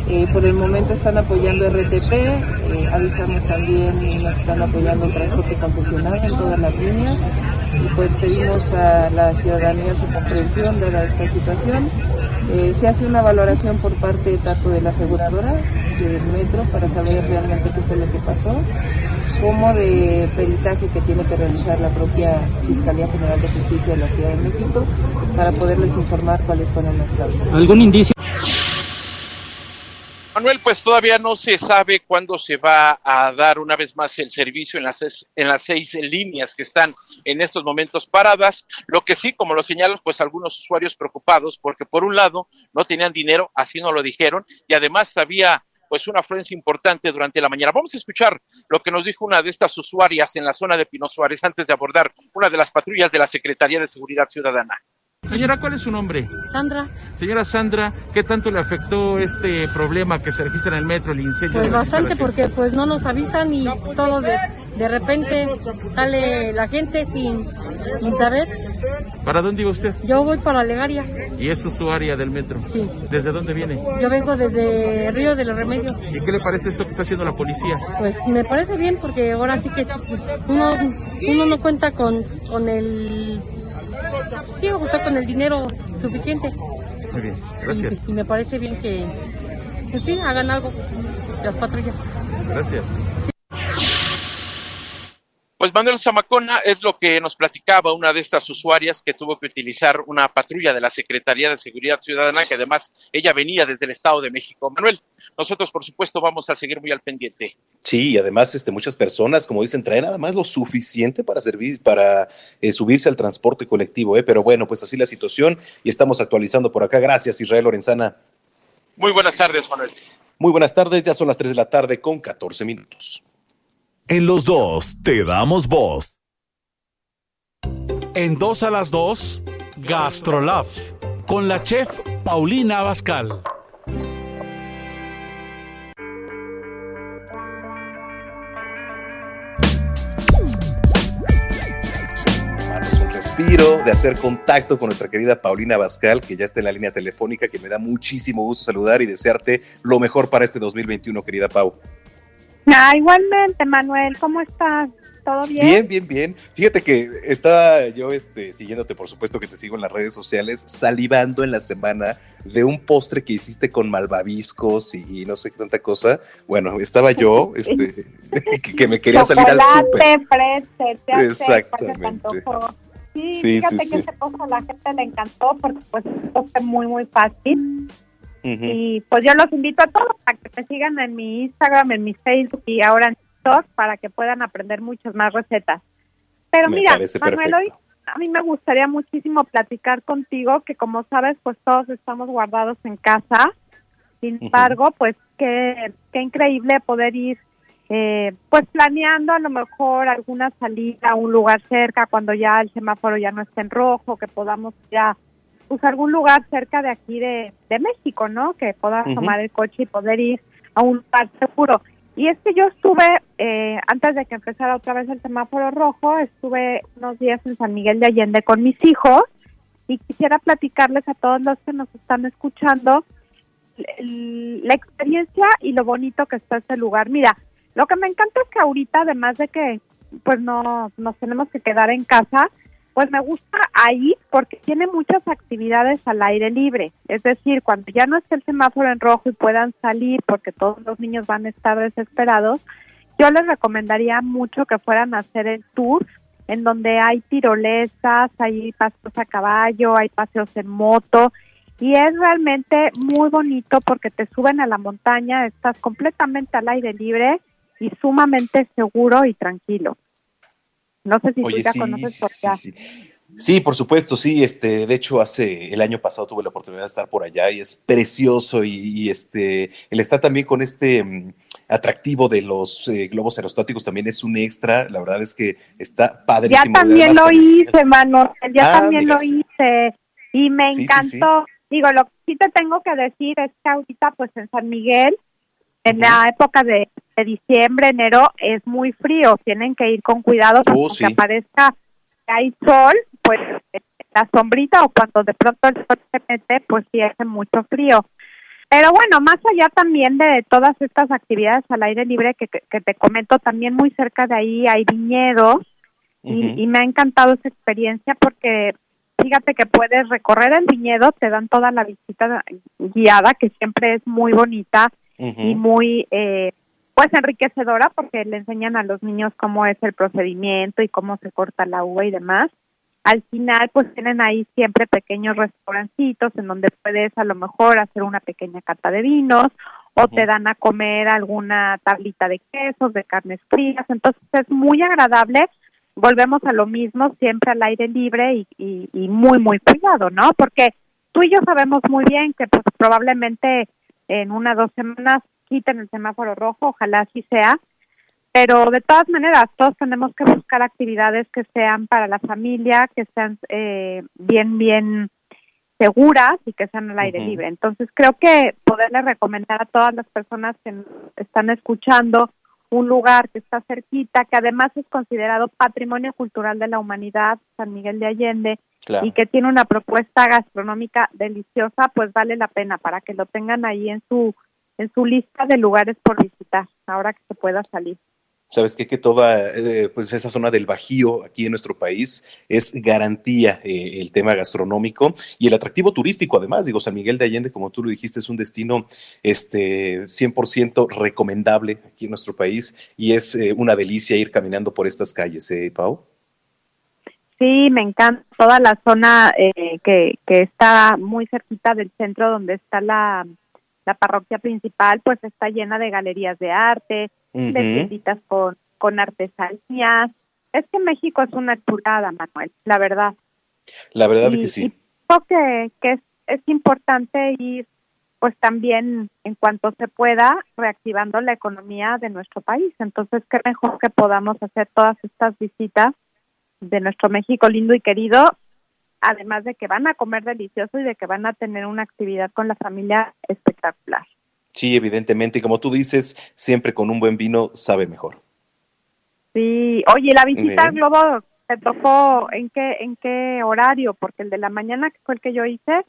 Speaker 4: Eh, por el momento están apoyando RTP, eh, avisamos también, nos están apoyando el transporte concesionado en todas las líneas y pues pedimos a la ciudadanía su comprensión de esta situación. Eh, se hace una valoración por parte tanto de la aseguradora del metro para saber realmente qué fue lo que pasó, como de peritaje que tiene que realizar la propia Fiscalía General de Justicia de la Ciudad de México para poderles informar cuáles fueron las causas.
Speaker 16: ¿Algún indicio? Manuel, pues todavía no se sabe cuándo se va a dar una vez más el servicio en las, en las seis líneas que están en estos momentos paradas. Lo que sí, como lo señalas, pues algunos usuarios preocupados porque por un lado no tenían dinero, así no lo dijeron, y además había pues una afluencia importante durante la mañana. Vamos a escuchar lo que nos dijo una de estas usuarias en la zona de Pino Suárez antes de abordar una de las patrullas de la Secretaría de Seguridad Ciudadana Señora, ¿cuál es su nombre?
Speaker 17: Sandra,
Speaker 16: Señora Sandra, ¿qué tanto le afectó este problema que se registra en el metro, el incendio?
Speaker 17: pues bastante porque pues no nos avisan y todo de, de repente sale la gente sin, sin saber.
Speaker 16: ¿Para dónde iba usted?
Speaker 17: Yo voy para Legaria,
Speaker 16: ¿Y es usuaria del metro?
Speaker 17: Sí.
Speaker 16: ¿Desde dónde viene?
Speaker 17: yo vengo desde Río de los Remedios.
Speaker 16: ¿Y qué le parece esto que está haciendo la policía?
Speaker 17: Pues me parece bien porque ahora sí que es- uno, uno no cuenta con, con el... Sí, o sea, con el dinero suficiente.
Speaker 16: Muy bien, gracias.
Speaker 17: Y, y me parece bien que, pues sí, hagan algo las patrullas.
Speaker 16: Gracias. Pues Manuel Zamacona es lo que nos platicaba una de estas usuarias que tuvo que utilizar una patrulla de la Secretaría de Seguridad Ciudadana, que además ella venía desde el Estado de México. Manuel, nosotros por supuesto vamos a seguir muy al pendiente.
Speaker 2: Sí, y además este, muchas personas, como dicen, traen nada más lo suficiente para servir, para eh, subirse al transporte colectivo, ¿eh? pero bueno, pues así la situación y estamos actualizando por acá. Gracias, Israel Lorenzana.
Speaker 16: Muy buenas tardes, Manuel.
Speaker 2: Muy buenas tardes, ya son las 3 de la tarde con 14 minutos.
Speaker 3: En los dos te damos voz.
Speaker 18: En dos a las dos, Gastrolab, con la chef Paulina Abascal.
Speaker 2: Respiro, de hacer contacto con nuestra querida Paulina Bascal, que ya está en la línea telefónica, que me da muchísimo gusto saludar y desearte lo mejor para este 2021, querida Pau.
Speaker 19: Ah, igualmente, Manuel, ¿cómo estás? ¿Todo bien?
Speaker 2: Bien, bien, bien. Fíjate que estaba yo este, siguiéndote, por supuesto que te sigo en las redes sociales, salivando en la semana de un postre que hiciste con malvaviscos y, y no sé qué tanta cosa. Bueno, estaba yo, este, que, que me quería salir al súper. Exactamente.
Speaker 19: Sí,
Speaker 2: Sí,
Speaker 19: fíjate
Speaker 2: sí,
Speaker 19: que ese postre a la gente le encantó porque pues es muy, muy fácil. Y pues yo los invito a todos a que me sigan en mi Instagram, en mi Facebook y ahora en TikTok para que puedan aprender muchas más recetas. Pero
Speaker 2: Me
Speaker 19: mira, Manuel, hoy a mí me gustaría muchísimo platicar contigo, que como sabes, pues todos estamos guardados en casa. Sin embargo, pues qué, qué increíble poder ir, eh, pues planeando a lo mejor alguna salida a un lugar cerca cuando ya el semáforo ya no esté en rojo, que podamos ya pues algún lugar cerca de aquí de, de México, ¿no? Que podamos
Speaker 20: Ujú.
Speaker 19: tomar el coche y poder ir a un lugar seguro. Y es que yo estuve, eh, antes de que empezara otra vez el semáforo rojo, estuve unos días en San Miguel de Allende con mis hijos y quisiera platicarles a todos los que nos están escuchando la experiencia y lo bonito que está este lugar. Mira, lo que me encanta es que ahorita, además de que pues no nos tenemos que quedar en casa, pues me gusta ahí porque tiene muchas actividades al aire libre. Es decir, cuando ya no esté el semáforo en rojo y puedan salir porque todos los niños van a estar desesperados, yo les recomendaría mucho que fueran a hacer el tour en donde hay tirolesas, hay paseos a caballo, hay paseos en moto y es realmente muy bonito porque te suben a la montaña, estás completamente al aire libre y sumamente seguro y tranquilo. No sé si
Speaker 2: Oye,
Speaker 19: tú ya
Speaker 2: sí,
Speaker 19: conoces
Speaker 2: sí,
Speaker 19: por
Speaker 2: sí,
Speaker 19: allá.
Speaker 2: sí. Sí, por supuesto, sí. Este, de hecho, hace el año pasado tuve la oportunidad de estar por allá y es precioso y, y, este, el estar también con este mm, atractivo de los eh, globos aerostáticos también es un extra. La verdad es que está
Speaker 19: Ya
Speaker 2: padrísimo.
Speaker 19: también
Speaker 2: Además,
Speaker 19: lo hice, Manuel, ya
Speaker 2: Ah,
Speaker 19: también
Speaker 2: mira,
Speaker 19: lo hice y me encantó. Digo, lo que sí te tengo que decir es que ahorita pues en San Miguel, en la época de, de diciembre, enero, es muy frío, tienen que ir con cuidado para
Speaker 2: Oh, sí.
Speaker 19: aparezca que hay sol, pues la sombrita o cuando de pronto el sol se mete, pues sí hace mucho frío. Pero bueno, más allá también de todas estas actividades al aire libre que, que, que te comento, también muy cerca de ahí hay viñedos y me ha encantado esa experiencia porque fíjate que puedes recorrer el viñedo, te dan toda la visita guiada que siempre es muy bonita y muy eh, pues enriquecedora porque le enseñan a los niños cómo es el procedimiento y cómo se corta la uva y demás. Al final pues tienen ahí siempre pequeños restaurancitos en donde puedes a lo mejor hacer una pequeña cata de vinos o te dan a comer alguna tablita de quesos, de carnes frías, entonces es muy agradable volvemos a lo mismo, siempre al aire libre y, y, y muy, muy cuidado, ¿no? Porque tú y yo sabemos muy bien que pues probablemente en una o dos semanas quiten el semáforo rojo, ojalá así sea, pero de todas maneras todos tenemos que buscar actividades que sean para la familia, que sean eh, bien, bien seguras y que sean al aire libre. Entonces creo que poderle recomendar a todas las personas que nos están escuchando un lugar que está cerquita, que además es considerado patrimonio cultural de la humanidad, San Miguel de Allende,
Speaker 2: Claro.
Speaker 19: y que tiene una propuesta gastronómica deliciosa, pues vale la pena para que lo tengan ahí en su en su lista de lugares por visitar, ahora que se pueda salir.
Speaker 2: Sabes qué? que toda eh, pues esa zona del Bajío aquí en nuestro país es garantía eh, el tema gastronómico y el atractivo turístico además digo San Miguel de Allende como tú lo dijiste es un destino este 100% recomendable aquí en nuestro país y es eh, una delicia ir caminando por estas calles ¿eh, Pau?
Speaker 19: Sí, me encanta toda la zona eh, que, que está muy cerquita del centro donde está la, la parroquia principal, pues está llena de galerías de arte, de
Speaker 2: Ujú.
Speaker 19: tienditas con, con artesanías. Es que México es una chulada, Manuel, la verdad.
Speaker 2: La verdad es
Speaker 19: Y-
Speaker 2: que sí.
Speaker 19: Creo que, que es, es importante ir, pues también en cuanto se pueda, reactivando la economía de nuestro país. Entonces, qué mejor que podamos hacer todas estas visitas de nuestro México lindo y querido, además de que van a comer delicioso y de que van a tener una actividad con la familia espectacular.
Speaker 2: Sí, evidentemente, y como tú dices, siempre con un buen vino sabe mejor.
Speaker 19: Sí, oye, la visita al globo te tocó en qué en qué horario, porque el de la mañana que fue el que yo hice,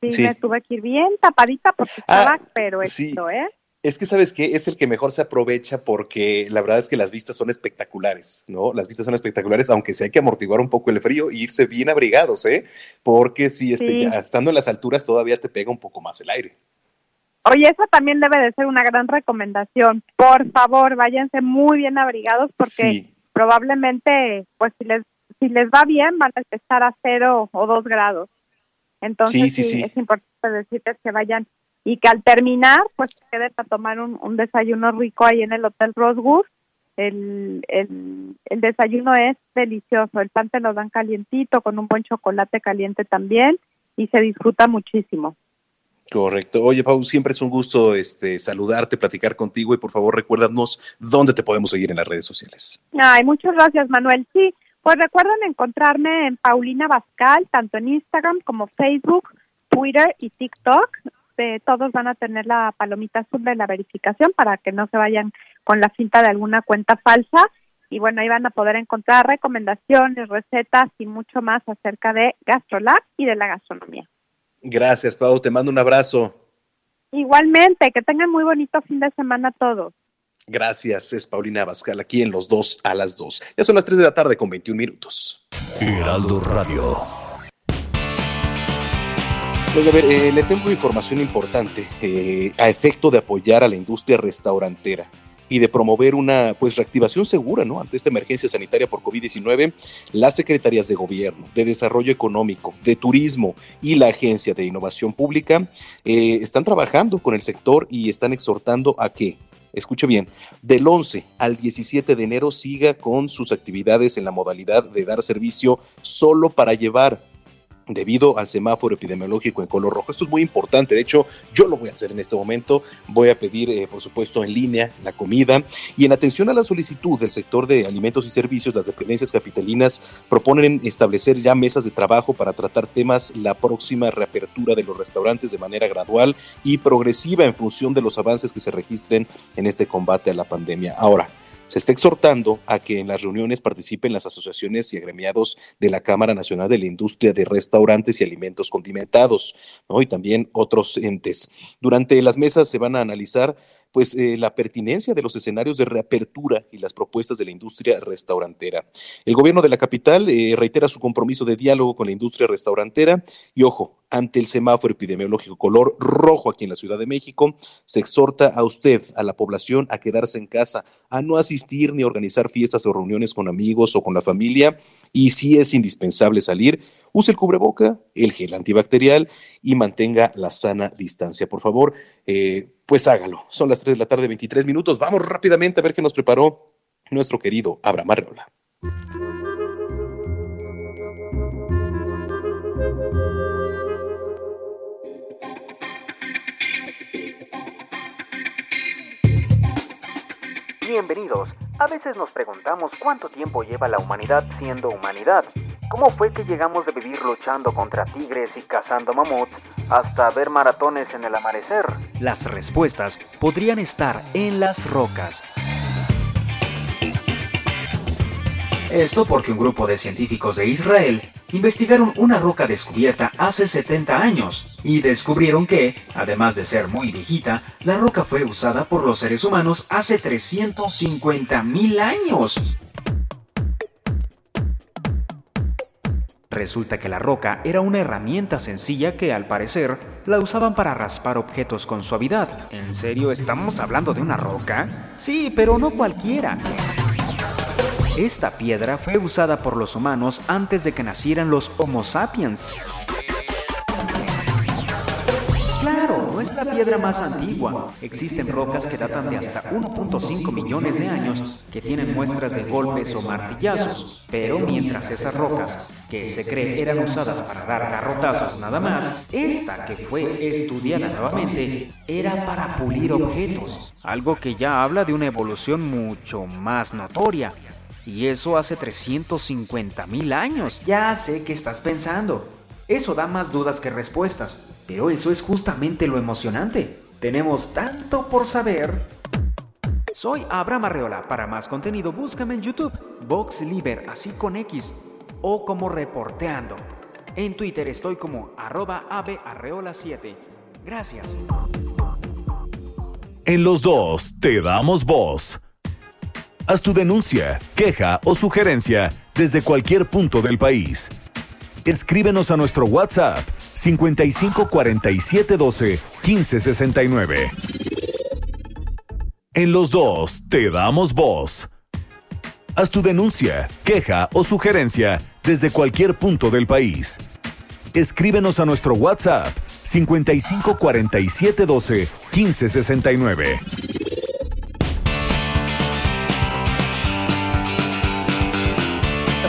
Speaker 19: sí,
Speaker 2: Sí.
Speaker 19: me tuve que ir bien tapadita porque
Speaker 2: Ah,
Speaker 19: estaba, pero
Speaker 2: sí.
Speaker 19: esto, ¿eh?
Speaker 2: Es que sabes que es el que mejor se aprovecha porque la verdad es que las vistas son espectaculares, ¿no? Las vistas son espectaculares, aunque sí hay que amortiguar un poco el frío e irse bien abrigados, ¿eh? Porque si este,
Speaker 19: Sí.
Speaker 2: ya estando en las alturas todavía te pega un poco más el aire.
Speaker 19: Oye, esa también debe de ser una gran recomendación. Por favor, váyanse muy bien abrigados porque
Speaker 2: Sí.
Speaker 19: probablemente, pues si les si les va bien, van a estar a cero o dos grados. Entonces,
Speaker 2: Sí,
Speaker 19: es importante decirles que vayan y que al terminar, pues queden a tomar un, un desayuno rico ahí en el Hotel Rosewood. El, el, el desayuno es delicioso, el pan te lo dan calientito, con un buen chocolate caliente también, y se disfruta muchísimo.
Speaker 2: Correcto. Oye, Pau, siempre es un gusto este, saludarte, platicar contigo y por favor recuérdanos dónde te podemos seguir en las redes sociales.
Speaker 19: Ay, muchas gracias, Manuel. Sí, pues recuerden encontrarme en Paulina Bascal, tanto en Instagram como Facebook, Twitter y TikTok. Eh, todos van a tener la palomita azul de la verificación para que no se vayan con la cinta de alguna cuenta falsa. Y bueno, ahí van a poder encontrar recomendaciones, recetas y mucho más acerca de GastroLab y de la gastronomía.
Speaker 2: Gracias, Pau. Te mando un abrazo.
Speaker 19: Igualmente, que tengan muy bonito fin de semana todos.
Speaker 2: Gracias. Es Paulina Abascal aquí en Los Dos a las Dos. Ya son las 3 de la tarde con 21 minutos.
Speaker 3: Heraldo Radio.
Speaker 2: Luego, a ver, eh, le tengo información importante eh, a efecto de apoyar a la industria restaurantera y de promover una pues reactivación segura ¿no? ante esta emergencia sanitaria por COVID-19, las secretarías de gobierno, de desarrollo económico, de turismo y la agencia de innovación pública eh, están trabajando con el sector y están exhortando a que, escuche bien, del 11 al 17 de enero siga con sus actividades en la modalidad de dar servicio solo para llevar debido al semáforo epidemiológico en color rojo. Esto es muy importante, de hecho yo lo voy a hacer en este momento, voy a pedir eh, por supuesto en línea la comida y en atención a la solicitud del sector de alimentos y servicios, las dependencias capitalinas proponen establecer ya mesas de trabajo para tratar temas la próxima reapertura de los restaurantes de manera gradual y progresiva en función de los avances que se registren en este combate a la pandemia. Ahora, se está exhortando a que en las reuniones participen las asociaciones y agremiados de la Cámara Nacional de la Industria de Restaurantes y Alimentos Condimentados, ¿no? y también otros entes. Durante las mesas se van a analizar pues eh, la pertinencia de los escenarios de reapertura y las propuestas de la industria restaurantera. El gobierno de la capital eh, reitera su compromiso de diálogo con la industria restaurantera y ojo, ante el semáforo epidemiológico color rojo aquí en la Ciudad de México, se exhorta a usted, a la población, a quedarse en casa, a no asistir ni organizar fiestas o reuniones con amigos o con la familia y si es indispensable salir, use el cubreboca, el gel antibacterial y mantenga la sana distancia. Por favor, eh, pues hágalo. Son las 3 de la tarde, 23 minutos. Vamos rápidamente a ver qué nos preparó nuestro querido Abraham Arreola.
Speaker 21: Bienvenidos. A veces nos preguntamos cuánto tiempo lleva la humanidad siendo humanidad.
Speaker 22: ¿Cómo fue que llegamos de vivir luchando contra tigres y cazando mamuts hasta ver maratones en el amanecer?
Speaker 20: Las respuestas podrían estar en las rocas. Esto porque un grupo de científicos de Israel investigaron una roca descubierta hace 70 años y descubrieron que, además de ser muy viejita, la roca fue usada por los seres humanos hace 350 mil años. Resulta que la roca era una herramienta sencilla que al parecer la usaban para raspar objetos con suavidad. ¿En serio estamos hablando de una roca? Sí, pero no cualquiera. Esta piedra fue usada por los humanos antes de que nacieran los Homo sapiens. Claro, no es la piedra más antigua. Existen rocas que datan de hasta 1.5 millones de años que tienen muestras de golpes o martillazos. Pero mientras esas rocas, que se cree eran usadas para dar garrotazos nada más, esta que fue estudiada nuevamente era para pulir objetos. Algo que ya habla de una evolución mucho más notoria. Y eso hace 350 mil años. Ya sé que estás pensando. Eso da más dudas que respuestas. Pero eso es justamente lo emocionante. Tenemos tanto por saber. Soy Abraham Arreola. Para más contenido, búscame en YouTube, Vox Liber, así con X, o como Reporteando. En Twitter estoy como arroba avearreola7. Gracias.
Speaker 3: En los dos te damos voz. Haz tu denuncia, queja o sugerencia desde cualquier punto del país. Escríbenos a nuestro WhatsApp 55 47 12 15 69. En los dos te damos voz. Haz tu denuncia, queja o sugerencia desde cualquier punto del país. Escríbenos a nuestro WhatsApp 55 47 12 15 69.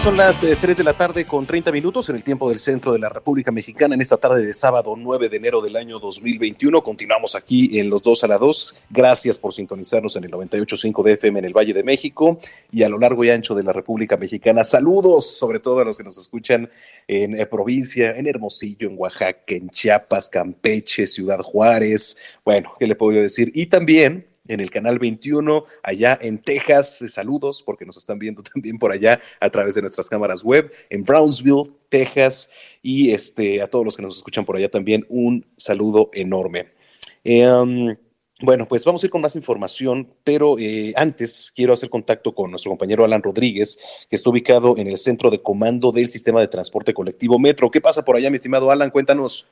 Speaker 2: Son las 3 de la tarde con 30 minutos en el tiempo del centro de la República Mexicana en esta tarde de sábado 9 de enero del año 2021. Continuamos aquí en los 2 a la 2. Gracias por sintonizarnos en el 98.5 de FM en el Valle de México y a lo largo y ancho de la República Mexicana. Saludos sobre todo a los que nos escuchan en eh, provincia, en Hermosillo, en Oaxaca, en Chiapas, Campeche, Ciudad Juárez. Bueno, ¿qué le puedo decir? Y también en el canal 21, allá en Texas. Saludos, porque nos están viendo también por allá a través de nuestras cámaras web, en Brownsville, Texas, y este, a todos los que nos escuchan por allá también, un saludo enorme. Em, bueno, pues vamos a ir con más información, pero eh, antes quiero hacer contacto con nuestro compañero Alan Rodríguez, que está ubicado en el centro de comando del sistema de transporte colectivo Metro. ¿Qué pasa por allá, mi estimado Alan? Cuéntanos.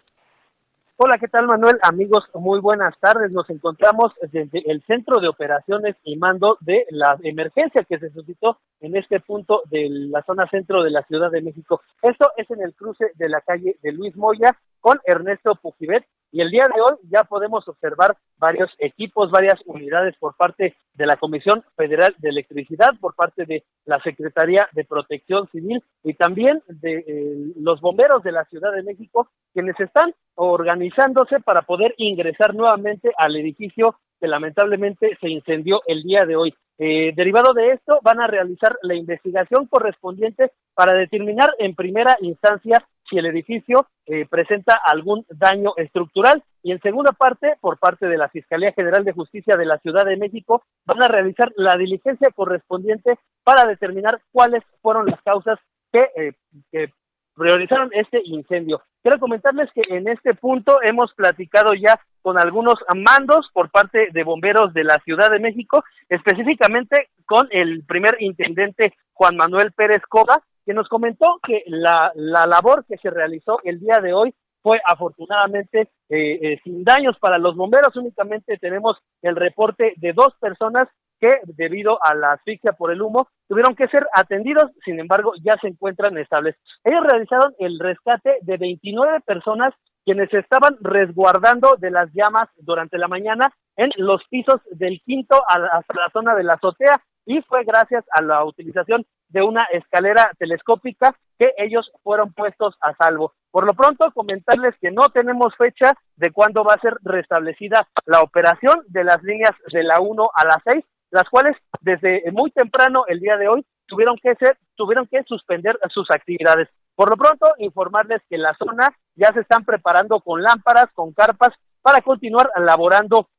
Speaker 6: Hola, ¿qué tal Manuel? Amigos, muy buenas tardes. Nos encontramos desde el centro de operaciones y mando de la emergencia que se suscitó en este punto de la zona centro de la Ciudad de México. Esto es en el cruce de la calle de Luis Moya con Ernesto Pujibet y el día de hoy ya podemos observar varios equipos, varias unidades por parte de la Comisión Federal de Electricidad, por parte de la Secretaría de Protección Civil y también de eh, los bomberos de la Ciudad de México, quienes están organizándose para poder ingresar nuevamente al edificio que lamentablemente se incendió el día de hoy. Eh, derivado de esto, van a realizar la investigación correspondiente para determinar en primera instancia si el edificio eh, presenta algún daño estructural y en segunda parte, por parte de la Fiscalía General de Justicia de la Ciudad de México, van a realizar la diligencia correspondiente para determinar cuáles fueron las causas que, eh, que priorizaron este incendio. Quiero comentarles que en este punto hemos platicado ya con algunos mandos por parte de bomberos de la Ciudad de México, específicamente con el primer intendente Juan Manuel Pérez Coga, que nos comentó que la, la labor que se realizó el día de hoy fue afortunadamente eh, eh, sin daños para los bomberos. Únicamente tenemos el reporte de dos personas que debido a la asfixia por el humo tuvieron que ser atendidos, sin embargo ya se encuentran estables. Ellos realizaron el rescate de 29 personas quienes estaban resguardando de las llamas durante la mañana en los pisos del quinto hasta la zona de la azotea y fue gracias a la utilización de una escalera telescópica que ellos fueron puestos a salvo. Por lo pronto, comentarles que no tenemos fecha de cuándo va a ser restablecida la operación de las líneas de la 1 a la 6, las cuales desde muy temprano el día de hoy tuvieron que ser, tuvieron que suspender sus actividades. Por lo pronto, informarles que la zona ya se están preparando con lámparas, con carpas, para continuar laborando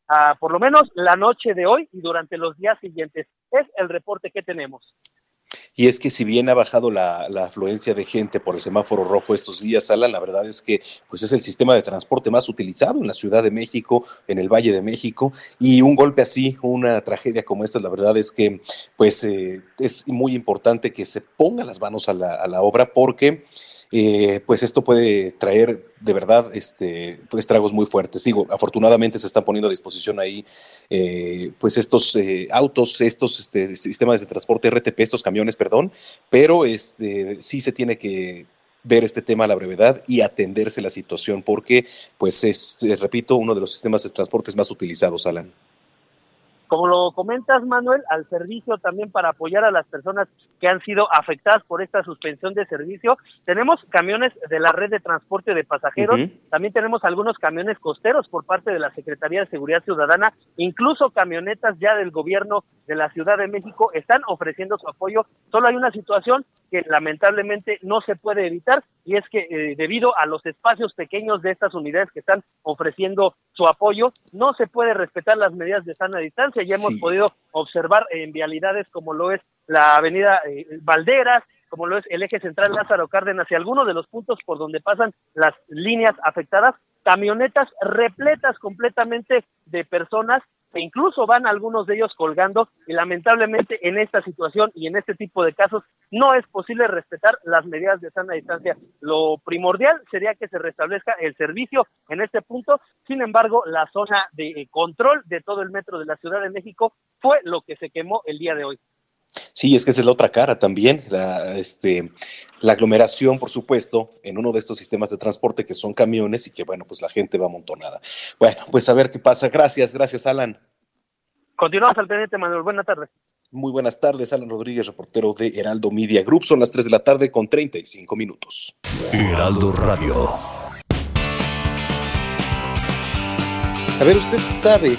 Speaker 6: por lo menos la noche de hoy y durante los días siguientes. Es el reporte que tenemos.
Speaker 2: Y es que si bien ha bajado la, afluencia de gente por el semáforo rojo estos días, Alan, la verdad es que pues es el sistema de transporte más utilizado en la Ciudad de México, en el Valle de México, y un golpe así, una tragedia como esta, la verdad es que pues eh, es muy importante que se pongan las manos a la, a la obra porque eh, pues esto puede traer de verdad este, pues, estragos muy fuertes. Sigo, afortunadamente se están poniendo a disposición ahí eh, pues estos eh, autos, estos este, sistemas de transporte RTP, estos camiones, perdón, pero este, sí se tiene que ver este tema a la brevedad y atenderse la situación porque pues es, repito, uno de los sistemas de transporte más utilizados, Alan.
Speaker 6: Como lo comentas, Manuel, al servicio también para apoyar a las personas que han sido afectadas por esta suspensión de servicio. Tenemos camiones de la red de transporte de pasajeros, también tenemos algunos camiones costeros por parte de la Secretaría de Seguridad Ciudadana, incluso camionetas ya del gobierno de la Ciudad de México están ofreciendo su apoyo. Solo hay una situación que lamentablemente no se puede evitar y es que eh, debido a los espacios pequeños de estas unidades que están ofreciendo su apoyo, no se puede respetar las medidas de sana distancia. Ya hemos podido observar en vialidades como lo es la avenida eh, Valderas, como lo es el eje central Lázaro Cárdenas y algunos de los puntos por donde pasan las líneas afectadas, camionetas repletas completamente de personas e incluso van algunos de ellos colgando y lamentablemente en esta situación y en este tipo de casos no es posible respetar las medidas de sana distancia. Lo primordial sería que se restablezca el servicio en este punto, sin embargo la zona de control de todo el metro de la Ciudad de México fue lo que se quemó el día de hoy.
Speaker 2: Sí, es que esa es la otra cara también, la, este, la aglomeración, por supuesto, en uno de estos sistemas de transporte que son camiones y que, bueno, pues la gente va amontonada. Bueno, pues a ver qué pasa. Gracias, gracias, Alan.
Speaker 6: Continuamos al pendiente, Manuel. Buenas tardes.
Speaker 2: Muy buenas tardes, Alan Rodríguez, reportero de Heraldo Media Group. Son las 3 de la tarde con 35 minutos.
Speaker 3: Heraldo Radio.
Speaker 2: A ver, usted sabe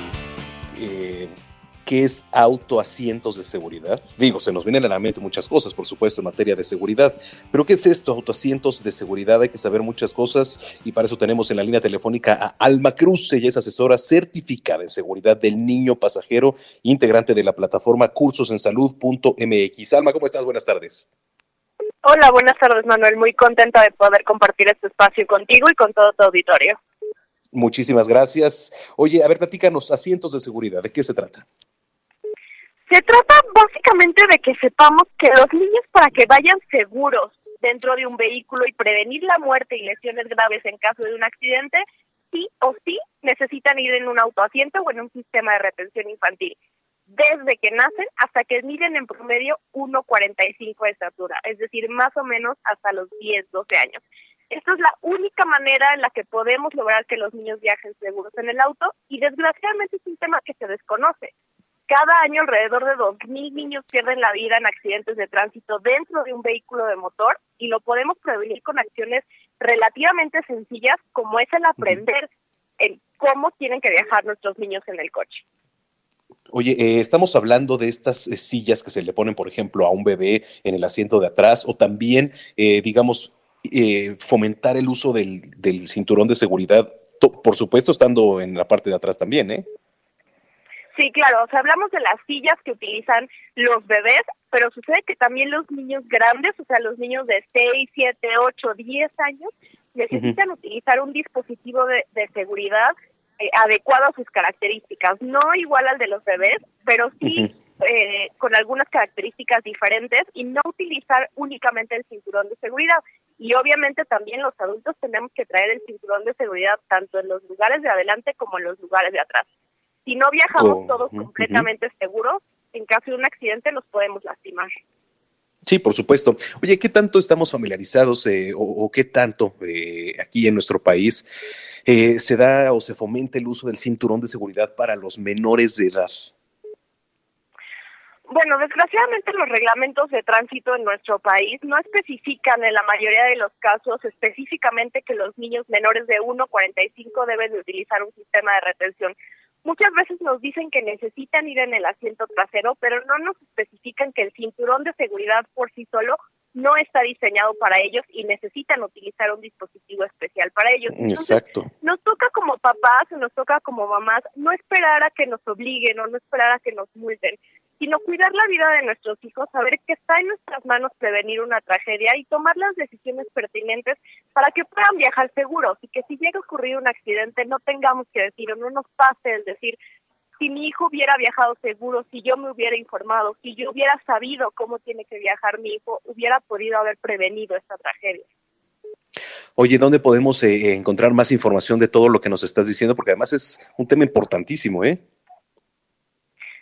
Speaker 2: ¿Qué es autoasientos de seguridad? Digo, se nos vienen a la mente muchas cosas, por supuesto, en materia de seguridad, pero ¿qué es esto, autoasientos de seguridad? Hay que saber muchas cosas y para eso tenemos en la línea telefónica a Alma Cruz, ella es asesora certificada en seguridad del niño pasajero, integrante de la plataforma cursosensalud.mx. Alma, ¿cómo estás? Buenas tardes.
Speaker 23: Hola, buenas tardes, Manuel. Muy contenta de poder compartir este espacio contigo y con todo tu auditorio.
Speaker 2: Muchísimas gracias. Oye, a ver, platícanos, asientos de seguridad, ¿de qué se trata?
Speaker 23: Se trata básicamente de que sepamos que los niños para que vayan seguros dentro de un vehículo y prevenir la muerte y lesiones graves en caso de un accidente, sí o sí necesitan ir en un autoasiento o en un sistema de retención infantil, desde que nacen hasta que miden en promedio 1,45 de estatura, es decir, más o menos hasta los 10, 12 años. Esta es la única manera en la que podemos lograr que los niños viajen seguros en el auto y desgraciadamente es un tema que se desconoce. Cada año alrededor de 2.000 niños pierden la vida en accidentes de tránsito dentro de un vehículo de motor y lo podemos prevenir con acciones relativamente sencillas como es el aprender en cómo tienen que viajar nuestros niños en el coche.
Speaker 2: Oye, eh, estamos hablando de estas eh, sillas que se le ponen, por ejemplo, a un bebé en el asiento de atrás o también, eh, digamos, fomentar el uso del, del cinturón de seguridad, por supuesto, estando en la parte de atrás también, ¿eh?
Speaker 23: Sí, claro, o sea, hablamos de las sillas que utilizan los bebés, pero sucede que también los niños grandes, o sea, los niños de 6, 7, 8, 10 años, necesitan utilizar un dispositivo de, seguridad eh, adecuado a sus características, no igual al de los bebés, pero sí eh, con algunas características diferentes y no utilizar únicamente el cinturón de seguridad. Y obviamente también los adultos tenemos que traer el cinturón de seguridad tanto en los lugares de adelante como en los lugares de atrás. Si no viajamos todos completamente seguros, en caso de un accidente nos podemos lastimar.
Speaker 2: Sí, por supuesto. Oye, ¿qué tanto estamos familiarizados eh, o, qué tanto eh, aquí en nuestro país eh, se da o se fomenta el uso del cinturón de seguridad para los menores de edad?
Speaker 23: Bueno, desgraciadamente los reglamentos de tránsito en nuestro país no especifican en la mayoría de los casos específicamente que los niños menores de 1,45 deben de utilizar un sistema de retención Muchas veces nos dicen que necesitan ir en el asiento trasero, pero no nos especifican que el cinturón de seguridad por sí solo no está diseñado para ellos y necesitan utilizar un dispositivo especial para ellos. Entonces,
Speaker 2: Exacto.
Speaker 23: nos toca como papás nos toca como mamás no esperar a que nos obliguen o no esperar a que nos multen, sino cuidar la vida de nuestros hijos, saber que está en nuestras manos prevenir una tragedia y tomar las decisiones pertinentes para que puedan viajar seguros y que si llega a ocurrir un accidente no tengamos que decir o no nos pase el decir si mi hijo hubiera viajado seguro, si yo me hubiera informado, si yo hubiera sabido cómo tiene que viajar mi hijo, hubiera podido haber prevenido esta tragedia.
Speaker 2: Oye, ¿dónde podemos eh, encontrar más información de todo lo que nos estás diciendo? Porque además es un tema importantísimo, ¿eh?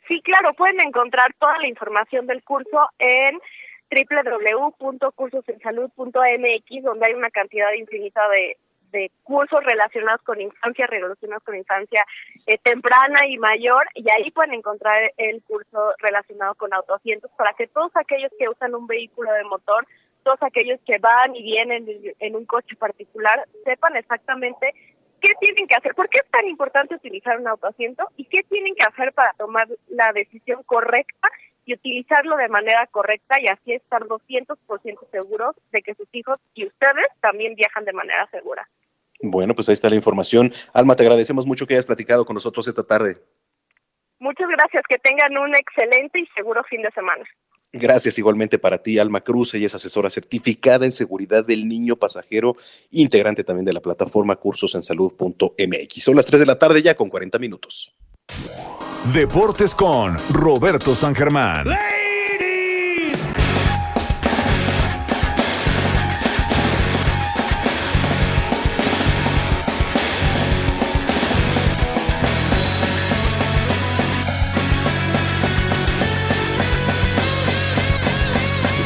Speaker 23: Sí, claro, pueden encontrar toda la información del curso en www.cursosensalud.mx, donde hay una cantidad infinita de, de cursos relacionados con infancia, relacionados con infancia eh, temprana y mayor, y ahí pueden encontrar el curso relacionado con autoasientos para que todos aquellos que usan un vehículo de motor, todos aquellos que van y vienen en un coche particular, sepan exactamente qué tienen que hacer, por qué es tan importante utilizar un autoasiento y qué tienen que hacer para tomar la decisión correcta y utilizarlo de manera correcta y así estar 200% seguros de que sus hijos y ustedes también viajan de manera segura.
Speaker 2: Bueno, pues ahí está la información. Alma, te agradecemos mucho que hayas platicado con nosotros esta tarde.
Speaker 23: Muchas gracias, que tengan un excelente y seguro fin de semana.
Speaker 2: Gracias igualmente para ti, Alma Cruz. Ella es asesora certificada en seguridad del niño pasajero, integrante también de la plataforma cursosensalud.mx. Son las 3 de la tarde ya con 40 minutos.
Speaker 3: Deportes con Roberto San Germán.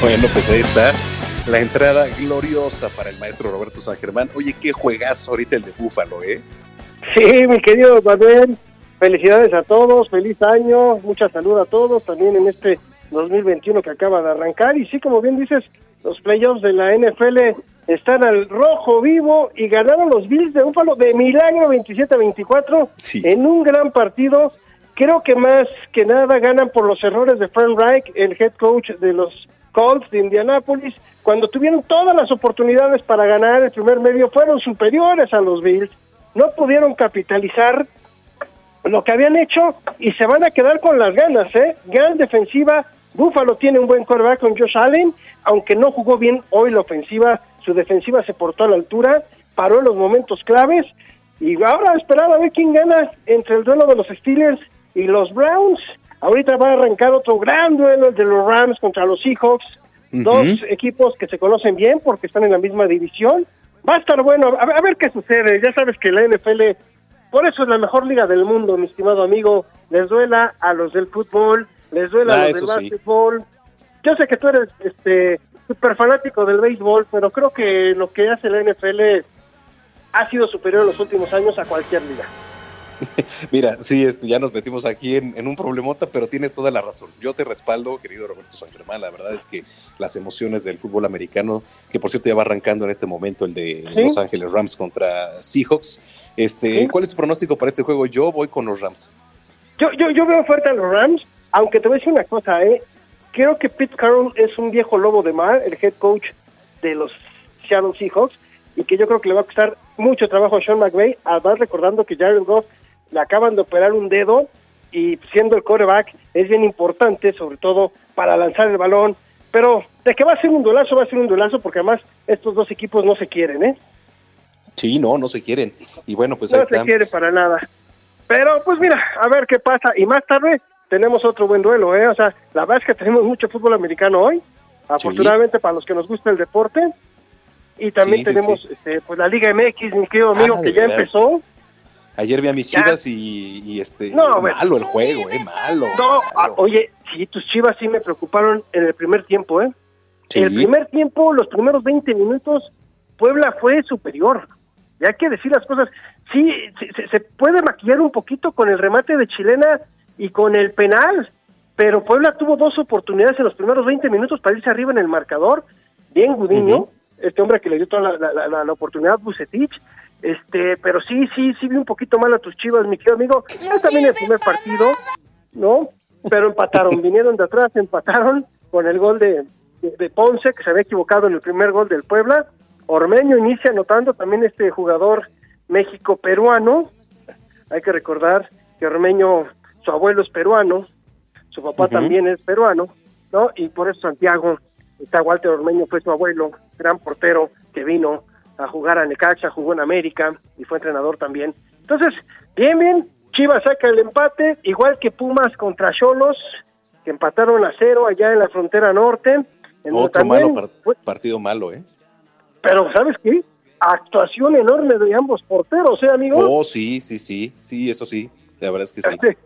Speaker 2: Bueno, pues ahí está la entrada gloriosa para el maestro Roberto San Germán. Oye, qué juegazo ahorita el de Búfalo, ¿eh?
Speaker 24: Sí, mi querido Manuel, felicidades a todos, feliz año, mucha salud a todos también en este 2021 que acaba de arrancar. Y sí, como bien dices, los playoffs de la NFL están al rojo vivo y ganaron los Bills de Búfalo de milagro 27-24 en un gran partido. Creo que más que nada ganan por los errores de Frank Reich, el head coach de los Colts de Indianápolis. Cuando tuvieron todas las oportunidades para ganar el primer medio, fueron superiores a los Bills. No pudieron capitalizar lo que habían hecho y se van a quedar con las ganas, ¿eh? Gran defensiva. Buffalo tiene un buen quarterback con Josh Allen, aunque no jugó bien hoy la ofensiva, su defensiva se portó a la altura, paró en los momentos claves y ahora esperar a ver quién gana entre el duelo de los Steelers y los Browns. Ahorita va a arrancar otro gran duelo el de los Rams contra los Seahawks, dos equipos que se conocen bien porque están en la misma división. Va a estar bueno, a ver, a ver qué sucede. Ya sabes que la NFL, por eso es la mejor liga del mundo, mi estimado amigo. Les duela a los del fútbol, les duela
Speaker 2: Ah,
Speaker 24: a los del
Speaker 2: sí.
Speaker 24: básquetbol. Yo sé que tú eres este súper fanático del béisbol, pero creo que lo que hace la NFL ha sido superior en los últimos años a cualquier liga.
Speaker 2: Mira, sí, este, ya nos metimos aquí en, en un problemota, pero tienes toda la razón. Yo te respaldo, querido Roberto San Germán. La verdad es que las emociones del fútbol americano, que por cierto ya va arrancando en este momento el de
Speaker 24: Sí.
Speaker 2: Los Ángeles Rams contra Seahawks. Este,
Speaker 24: Sí.
Speaker 2: ¿Cuál es tu pronóstico para este juego? Yo voy con los Rams.
Speaker 24: Yo, yo, yo veo fuerte a los Rams, aunque te voy a decir una cosa, ¿eh? Creo que Pete Carroll es un viejo lobo de mar, el head coach de los Seattle Seahawks, y que yo creo que le va a costar mucho trabajo a Sean McVay, además recordando que Jared Goff le acaban de operar un dedo, y siendo el quarterback es bien importante, sobre todo para lanzar el balón, pero de que va a ser un duelazo, va a ser un duelazo, porque además estos dos equipos no se quieren, ¿eh?
Speaker 2: Sí, no, no se quieren. Y bueno, pues
Speaker 24: no
Speaker 2: ahí
Speaker 24: se
Speaker 2: está.
Speaker 24: quiere para nada. Pero pues mira, a ver qué pasa. Y más tarde tenemos otro buen duelo, ¿eh? O sea, la verdad es que tenemos mucho fútbol americano hoy, afortunadamente para los que nos gusta el deporte. Y también
Speaker 2: Sí,
Speaker 24: tenemos
Speaker 2: sí.
Speaker 24: Este, pues la Liga MX, mi querido amigo,
Speaker 2: Ah,
Speaker 24: que
Speaker 2: de
Speaker 24: ya
Speaker 2: veras.
Speaker 24: empezó.
Speaker 2: Ayer vi a mis
Speaker 24: Ya.
Speaker 2: chivas y, y, este
Speaker 24: No, bueno.
Speaker 2: malo el juego, eh, malo.
Speaker 24: No, ah, oye, sí, tus chivas sí me preocuparon en el primer tiempo, ¿eh?
Speaker 2: Sí.
Speaker 24: El primer tiempo, los primeros 20 minutos, Puebla fue superior. Y hay que decir las cosas. Sí, se, se- puede maquillar un poquito con el remate de Chilena y con el penal, pero Puebla tuvo dos oportunidades en los primeros 20 minutos para irse arriba en el marcador. Bien Gudiño, este hombre que le dio toda la, la- la- la oportunidad, Bucetich, Este, pero sí, sí, sí vi un poquito mal a tus chivas, mi querido amigo. Es también el primer partido, ¿no? Pero empataron, vinieron de atrás, empataron con el gol de, de, de Ponce, que se había equivocado en el primer gol del Puebla. Ormeño inicia anotando también este jugador México-peruano. Hay que recordar que Ormeño, su abuelo es peruano, su papá también es peruano, ¿no? Y por eso Santiago, está Walter Ormeño, fue su abuelo, gran portero que vino a jugar a Necaxa, jugó en América y fue entrenador también. Entonces, bien, bien, Chivas saca el empate, igual que Pumas contra Cholos, que empataron a cero allá en la frontera norte. en
Speaker 2: Otro malo par- partido malo, ¿eh?
Speaker 24: pero, ¿sabes qué? Actuación enorme de ambos porteros, ¿eh, amigo?
Speaker 2: Oh, sí, sí, sí, sí, eso sí, la verdad es que sí.
Speaker 24: Este,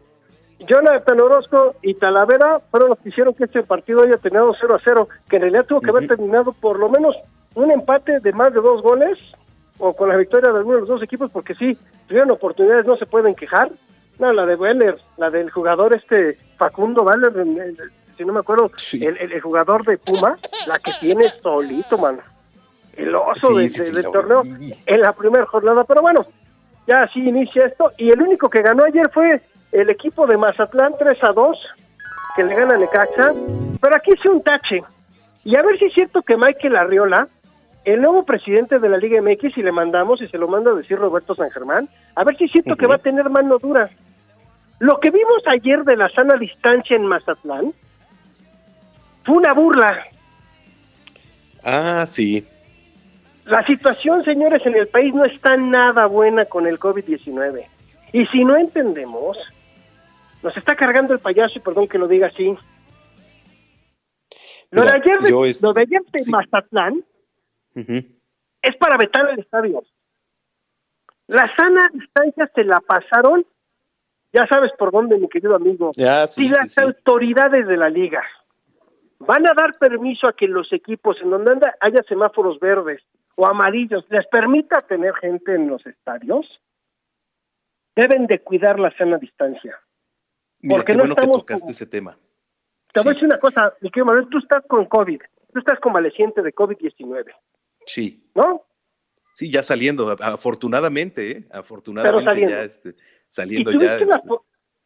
Speaker 24: Jonathan Orozco y Talavera fueron los que hicieron que este partido haya terminado 0 a 0, que en realidad tuvo que haber terminado por lo menos un empate de más de dos goles, o con la victoria de alguno de los dos equipos, porque sí, tuvieron oportunidades, no se pueden quejar. No, la de Weller, la del jugador este Facundo Weller, si no me acuerdo, el, el- el jugador de Puma, la que tiene solito, mano. El oso
Speaker 2: Sí,
Speaker 24: de-
Speaker 2: sí,
Speaker 24: de-
Speaker 2: sí,
Speaker 24: del
Speaker 2: lo
Speaker 24: torneo en la primera jornada, pero bueno, ya así inicia esto. Y el único que ganó ayer fue el equipo de Mazatlán 3 a 2, que le gana a Necaxa. Pero aquí hice un tache. Y a ver si es cierto que Michael Arriola, el nuevo presidente de la Liga MX, y le mandamos, y se lo manda a decir Roberto San Germán, a ver si es cierto que va a tener mano dura. Lo que vimos ayer de la sana distancia en Mazatlán fue una burla.
Speaker 2: Ah, sí.
Speaker 24: La situación, señores, en el país no está nada buena con el COVID-19. Y si no entendemos, nos está cargando el payaso, y perdón que lo diga así. Lo
Speaker 2: Mira,
Speaker 24: de ayer de, lo de, ayer de
Speaker 2: sí.
Speaker 24: Mazatlán Es para vetar el estadio. La sana distancia se la pasaron, ya sabes por dónde, mi querido amigo.
Speaker 2: Ya, sí,
Speaker 24: si
Speaker 2: sí,
Speaker 24: las
Speaker 2: sí.
Speaker 24: autoridades de la liga van a dar permiso a que los equipos en donde anda haya semáforos verdes o amarillos les permita tener gente en los estadios, deben de cuidar la sana distancia.
Speaker 2: Mira,
Speaker 24: Porque
Speaker 2: qué
Speaker 24: no
Speaker 2: bueno que
Speaker 24: estamos
Speaker 2: tocaste
Speaker 24: como-
Speaker 2: ese tema.
Speaker 24: Te voy a decir una cosa, mi querido Manuel, tú estás con COVID, tú estás convaleciente de COVID-19,
Speaker 2: Sí.
Speaker 24: ¿no?
Speaker 2: Sí, ya saliendo, afortunadamente, ¿eh? Afortunadamente
Speaker 24: saliendo.
Speaker 2: ya este,
Speaker 24: Y
Speaker 2: saliendo ya.
Speaker 24: tuviste, la,
Speaker 2: este,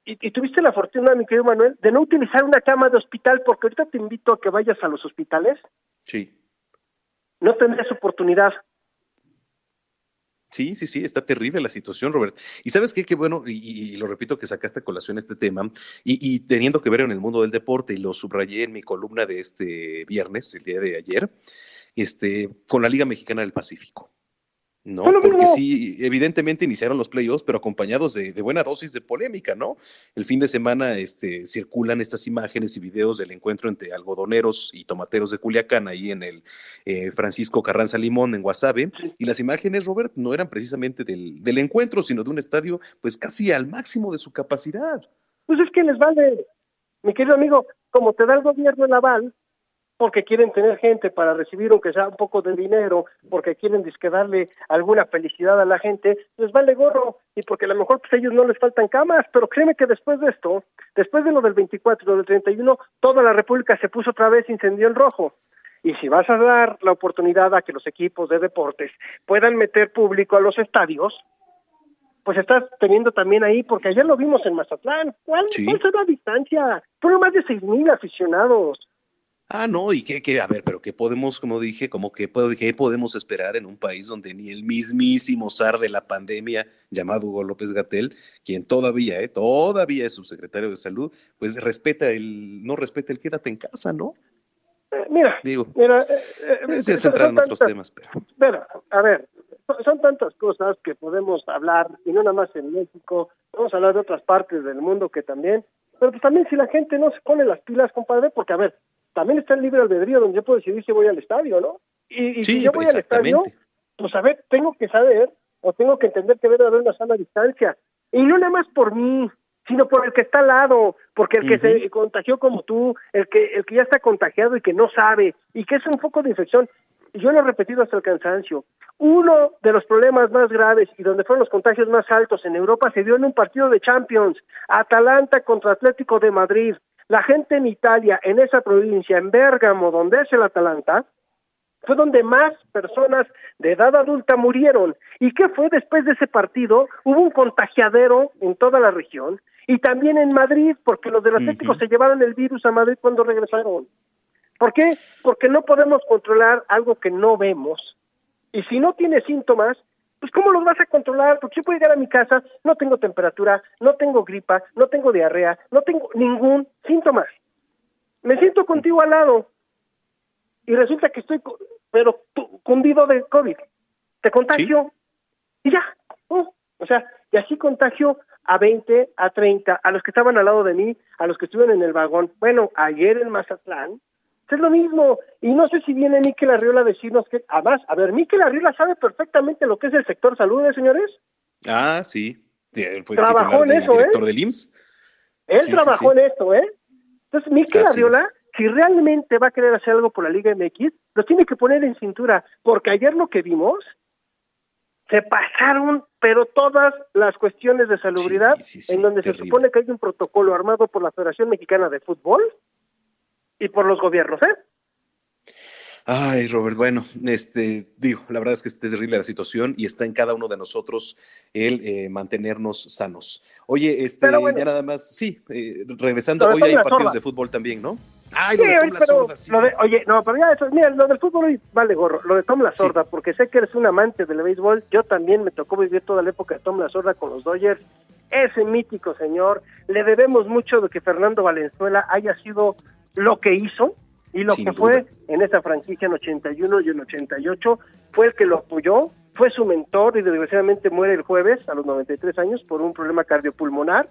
Speaker 24: y, y tuviste la fortuna, mi querido Manuel, de no utilizar una cama de hospital, porque ahorita te invito a que vayas a los hospitales,
Speaker 2: Sí.
Speaker 24: no tendrías oportunidad.
Speaker 2: Sí, sí, sí, está terrible la situación, Robert. Y sabes qué, qué bueno, y, y lo repito que sacaste a colación este tema, y, y teniendo que ver en el mundo del deporte, y lo subrayé en mi columna de este viernes, el día de ayer, este, con la Liga Mexicana del Pacífico. ¿no? Porque sí, evidentemente iniciaron los playoffs, pero acompañados de, de buena dosis de polémica, ¿no? El fin de semana este, circulan estas imágenes y videos del encuentro entre algodoneros y tomateros de Culiacán, ahí en el eh, Francisco Carranza Limón, en Guasave, y las imágenes, Robert, no eran precisamente del, del encuentro, sino de un estadio, pues casi al máximo de su capacidad.
Speaker 24: Pues es que les vale, mi querido amigo, como te da el gobierno el aval, porque quieren tener gente para recibir aunque sea un poco de dinero, porque quieren disque darle alguna felicidad a la gente, les vale gorro, y porque a lo mejor pues a ellos no les faltan camas, pero créeme que después de esto, después de lo del 24 y lo del 31, toda la República se puso otra vez incendió en rojo. Y si vas a dar la oportunidad a que los equipos de deportes puedan meter público a los estadios, pues estás teniendo también ahí, porque ayer lo vimos en Mazatlán. ¿Cuál,
Speaker 2: Sí.
Speaker 24: cuál será la distancia? Fueron más de seis mil aficionados.
Speaker 2: Ah, no, y qué, qué, a ver, pero qué podemos, como dije, como que puede- qué podemos esperar en un país donde ni el mismísimo zar de la pandemia, llamado Hugo López Gatel, quien todavía, eh, todavía es subsecretario de salud, pues respeta el, no respeta el quédate en casa, ¿no?
Speaker 24: Eh, mira,
Speaker 2: Digo,
Speaker 24: mira, eh, eh,
Speaker 2: es entrar en otros temas, pero
Speaker 24: Mira, a ver, son, son tantas cosas que podemos hablar, y no nada más en México, vamos a hablar de otras partes del mundo que también, pero pues también si la gente no se pone las pilas, compadre, porque a ver, también está el libre albedrío donde yo puedo decidir si voy al estadio, ¿no? Y, y
Speaker 2: Sí,
Speaker 24: si yo voy al estadio, pues a ver, tengo que saber o tengo que entender que debe haber una sana distancia. Y no nada más por mí, sino por el que está al lado, porque el que se contagió como tú, el que el que ya está contagiado y que no sabe, y que es un foco de infección. Yo lo he repetido hasta el cansancio. Uno de los problemas más graves y donde fueron los contagios más altos en Europa se dio en un partido de Champions, Atalanta contra Atlético de Madrid. La gente en Italia, en esa provincia, en Bérgamo, donde es el Atalanta, fue donde más personas de edad adulta murieron. ¿Y qué fue después de ese partido? Hubo un contagiadero en toda la región y también en Madrid, porque los del Atlético se llevaron el virus a Madrid cuando regresaron. ¿Por qué? Porque no podemos controlar algo que no vemos. Y si no tiene síntomas, pues ¿cómo los vas a controlar? Porque yo puedo llegar a mi casa, no tengo temperatura, no tengo gripa, no tengo diarrea, no tengo ningún síntoma. Me siento contigo al lado y resulta que estoy, pero cundido de COVID. Te contagio y ya. Oh, o sea, y así contagio a 20, a 30, a los que estaban al lado de mí, a los que estuvieron en el vagón. Bueno, ayer en Mazatlán, es lo mismo. Y no sé si viene Miquel Arriola a decirnos que, además, a ver, Miquel Arriola sabe perfectamente lo que es el sector salud, ¿eh, señores?
Speaker 2: Ah, sí. Sí, él fue
Speaker 24: Trabajó en eso, ¿eh?
Speaker 2: director del IMSS.
Speaker 24: Él
Speaker 2: Sí,
Speaker 24: trabajó
Speaker 2: sí.
Speaker 24: en esto, ¿eh? Entonces, Miquel Arriola, si realmente va a querer hacer algo por la Liga MX, lo tiene que poner en cintura, porque ayer lo que vimos, se pasaron, pero todas las cuestiones de salubridad, en donde se supone que hay un protocolo armado por la Federación Mexicana de Fútbol y por los gobiernos, ¿eh?
Speaker 2: Ay, Robert, bueno, este, digo, la verdad es que es terrible la situación y está en cada uno de nosotros el eh, mantenernos sanos. Oye, este,
Speaker 24: bueno.
Speaker 2: ya nada más, sí, eh, regresando, hoy hay partidos
Speaker 24: Sorda.
Speaker 2: de fútbol también, ¿no? Ay,
Speaker 24: Sí,
Speaker 2: lo de Tom la
Speaker 24: pero
Speaker 2: Sorda, sí.
Speaker 24: lo de- oye, no, pero ya eso, mira, lo del fútbol hoy vale gorro, lo de Tom La Sorda, porque sé que eres un amante del béisbol, yo también me tocó vivir toda la época de Tom La Sorda con los Dodgers, ese mítico señor, le debemos mucho de que Fernando Valenzuela haya sido lo que hizo y lo
Speaker 2: Sin
Speaker 24: que
Speaker 2: duda.
Speaker 24: fue en esa franquicia en 81 y en 88, fue el que lo apoyó, fue su mentor y desgraciadamente muere el jueves a los 93 años por un problema cardiopulmonar,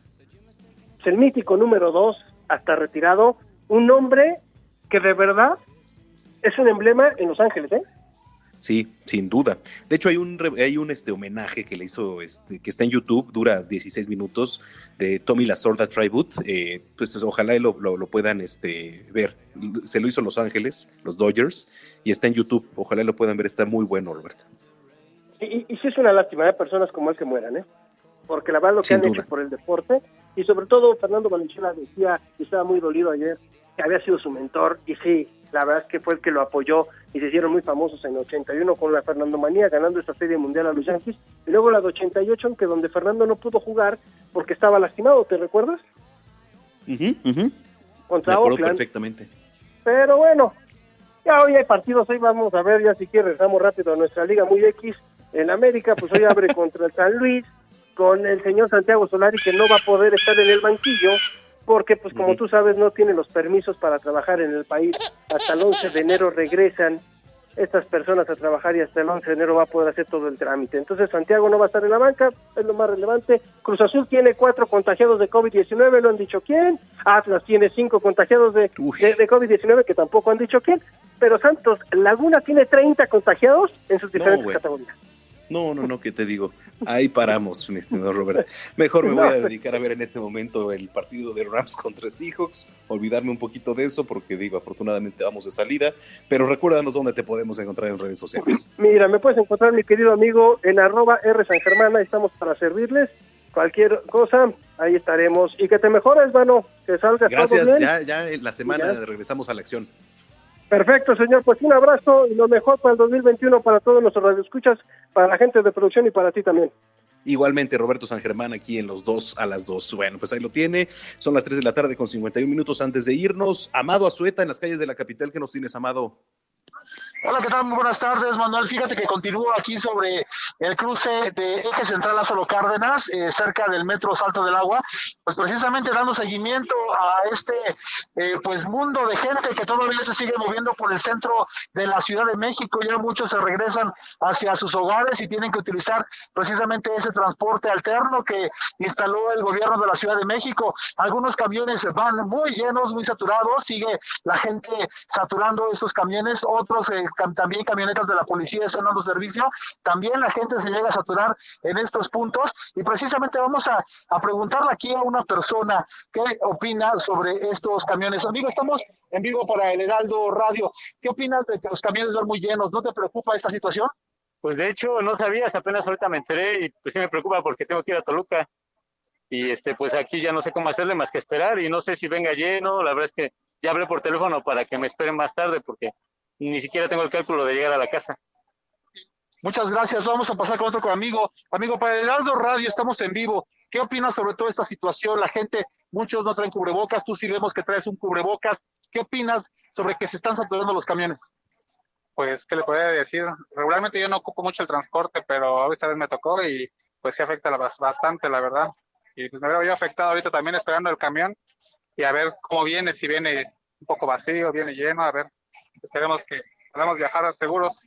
Speaker 24: es el mítico número dos, hasta retirado, un hombre que de verdad es un emblema en Los Ángeles, ¿eh?
Speaker 2: Sí, sin duda. De hecho, hay un, hay un este, homenaje que le hizo, este, que está en YouTube, dura 16 minutos, de Tommy La Sorda Tribute. Eh, pues ojalá lo, lo, lo puedan este, ver. Se lo hizo Los Ángeles, los Dodgers, y está en YouTube. Ojalá lo puedan ver, está muy bueno, Roberto.
Speaker 24: Y, y, sí es una lástima, ¿eh? Personas como él que mueran, ¿eh? Porque la verdad lo que
Speaker 2: Sin
Speaker 24: han
Speaker 2: duda.
Speaker 24: hecho por el deporte, y sobre todo Fernando Valenzuela decía, y estaba muy dolido ayer, que había sido su mentor, y sí, la verdad es que fue el que lo apoyó, y se hicieron muy famosos en 81 con la Fernando Manía, ganando esta serie mundial a los Yankees, y luego la de 88, aunque donde Fernando no pudo jugar porque estaba lastimado, ¿te recuerdas?
Speaker 2: Ujú, ujú. Me
Speaker 24: Contra
Speaker 2: acuerdo
Speaker 24: Oakland.
Speaker 2: perfectamente.
Speaker 24: Pero bueno, ya hoy hay partidos, hoy vamos a ver, ya si quieres, regresamos rápido a nuestra liga muy X. En América, pues hoy abre contra el San Luis, con el señor Santiago Solari, que no va a poder estar en el banquillo, porque pues como tú sabes, no tiene los permisos para trabajar en el país. Hasta el 11 de enero regresan estas personas a trabajar y hasta el 11 de enero va a poder hacer todo el trámite. Entonces Santiago no va a estar en la banca, es lo más relevante. Cruz Azul tiene cuatro contagiados de COVID-19, lo han dicho quién. Atlas tiene cinco contagiados de, de, de COVID-19, que tampoco han dicho quién. Pero Santos Laguna tiene 30 contagiados en sus diferentes categorías.
Speaker 2: No, no, no, ¿qué te digo? Ahí paramos, mi estimado Robert. Mejor me voy a dedicar a ver en este momento el partido de Rams contra Seahawks, olvidarme un poquito de eso porque digo, afortunadamente vamos de salida, pero recuérdanos dónde te podemos encontrar en redes sociales.
Speaker 24: Mira, me puedes encontrar, mi querido amigo, en arroba R San Germán, ahí estamos para servirles. Cualquier cosa, ahí estaremos. Y que te mejores, mano, que salgas todo
Speaker 2: Gracias,
Speaker 24: bien.
Speaker 2: ya, ya en la semana
Speaker 24: Ya.
Speaker 2: regresamos a la acción.
Speaker 24: Perfecto, señor. Pues un abrazo y lo mejor para el 2021 para todos nuestros radioescuchas, para la gente de producción y para ti también.
Speaker 2: Igualmente, Roberto San Germán aquí en los dos a las dos. Bueno, pues ahí lo tiene. Son las 3 de la tarde con 51 minutos antes de irnos. Amado Azueta en las calles de la capital. ¿Qué nos tienes, Amado?
Speaker 11: Hola, ¿qué tal? Muy buenas tardes, Manuel. Fíjate que continúo aquí sobre el cruce de Eje Central Lázaro Cárdenas, eh, cerca del Metro Salto del Agua, pues precisamente dando seguimiento a este eh, pues mundo de gente que todavía se sigue moviendo por el centro de la Ciudad de México. Ya muchos se regresan hacia sus hogares y tienen que utilizar precisamente ese transporte alterno que instaló el gobierno de la Ciudad de México. Algunos camiones van muy llenos, muy saturados, sigue la gente saturando esos camiones, otros eh, también camionetas de la policía están dando servicio, también la gente se llega a saturar en estos puntos y precisamente vamos a, a preguntarle aquí a una persona qué opina sobre estos camiones. Amigo, estamos en vivo para el Heraldo Radio. ¿Qué opinas de que los camiones van muy llenos? ¿No te preocupa esta situación?
Speaker 25: Pues de hecho no sabías, apenas ahorita me enteré y pues sí me preocupa porque tengo que ir a Toluca y este pues aquí ya no sé cómo hacerle más que esperar y no sé si venga lleno, la verdad es que ya hablé por teléfono para que me esperen más tarde porque ni siquiera tengo el cálculo de llegar a la casa.
Speaker 11: Muchas gracias. Vamos a pasar con otro amigo. Amigo, para el Heraldo Radio estamos en vivo. ¿Qué opinas sobre toda esta situación? La gente, muchos no traen cubrebocas, tú sí vemos que traes un cubrebocas. ¿Qué opinas sobre que se están saturando los camiones?
Speaker 26: Pues, ¿qué le podría decir? Regularmente yo no ocupo mucho el transporte, pero esta vez me tocó y pues sí afecta bastante, la verdad. Y pues me veo yo afectado ahorita también esperando el camión y a ver cómo viene, si viene un poco vacío, viene lleno, a ver, esperemos que podamos viajar seguros.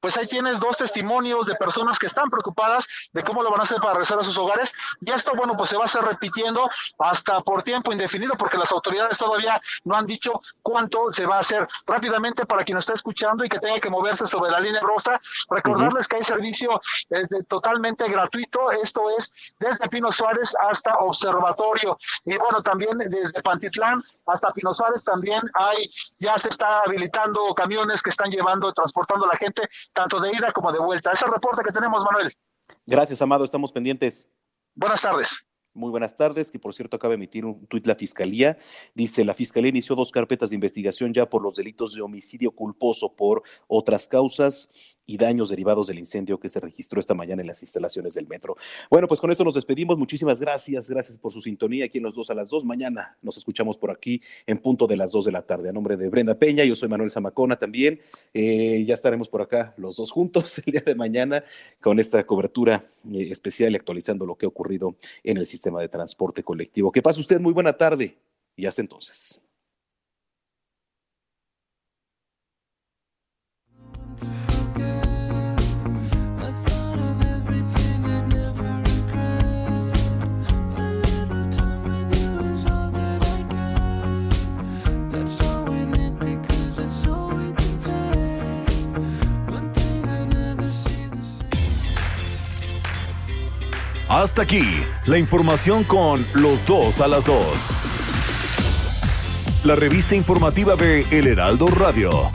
Speaker 11: Pues ahí tienes dos testimonios de personas que están preocupadas de cómo lo van a hacer para regresar a sus hogares. Y esto, bueno, pues se va a estar repitiendo hasta por tiempo indefinido, porque las autoridades todavía no han dicho cuánto se va a hacer. Rápidamente, para quien nos está escuchando y que tenga que moverse sobre la línea rosa, recordarles que hay servicio eh, de- totalmente gratuito. Esto es desde Pino Suárez hasta Observatorio. Y bueno, también desde Pantitlán hasta Pino Suárez también hay, ya se está habilitando camiones que están llevando, transportando a la gente, tanto de ida como de vuelta. Ese reporte que tenemos, Manuel.
Speaker 2: Gracias, Amado, estamos pendientes.
Speaker 11: Buenas tardes.
Speaker 2: Muy buenas tardes, que por cierto acaba de emitir un tuit la Fiscalía. Dice, la Fiscalía inició dos carpetas de investigación ya por los delitos de homicidio culposo por otras causas y daños derivados del incendio que se registró esta mañana en las instalaciones del metro. Bueno, pues con esto nos despedimos. Muchísimas gracias. Gracias por su sintonía aquí en los dos a las dos. Mañana nos escuchamos por aquí en punto de las dos de la tarde. A nombre de Brenda Peña, yo soy Manuel Zamacona también. Eh, ya estaremos por acá los dos juntos el día de mañana con esta cobertura eh, especial y actualizando lo que ha ocurrido en el sistema de transporte colectivo. Que pase usted muy buena tarde y hasta entonces.
Speaker 3: Hasta aquí, la información con los dos a las dos. La revista informativa de El Heraldo Radio.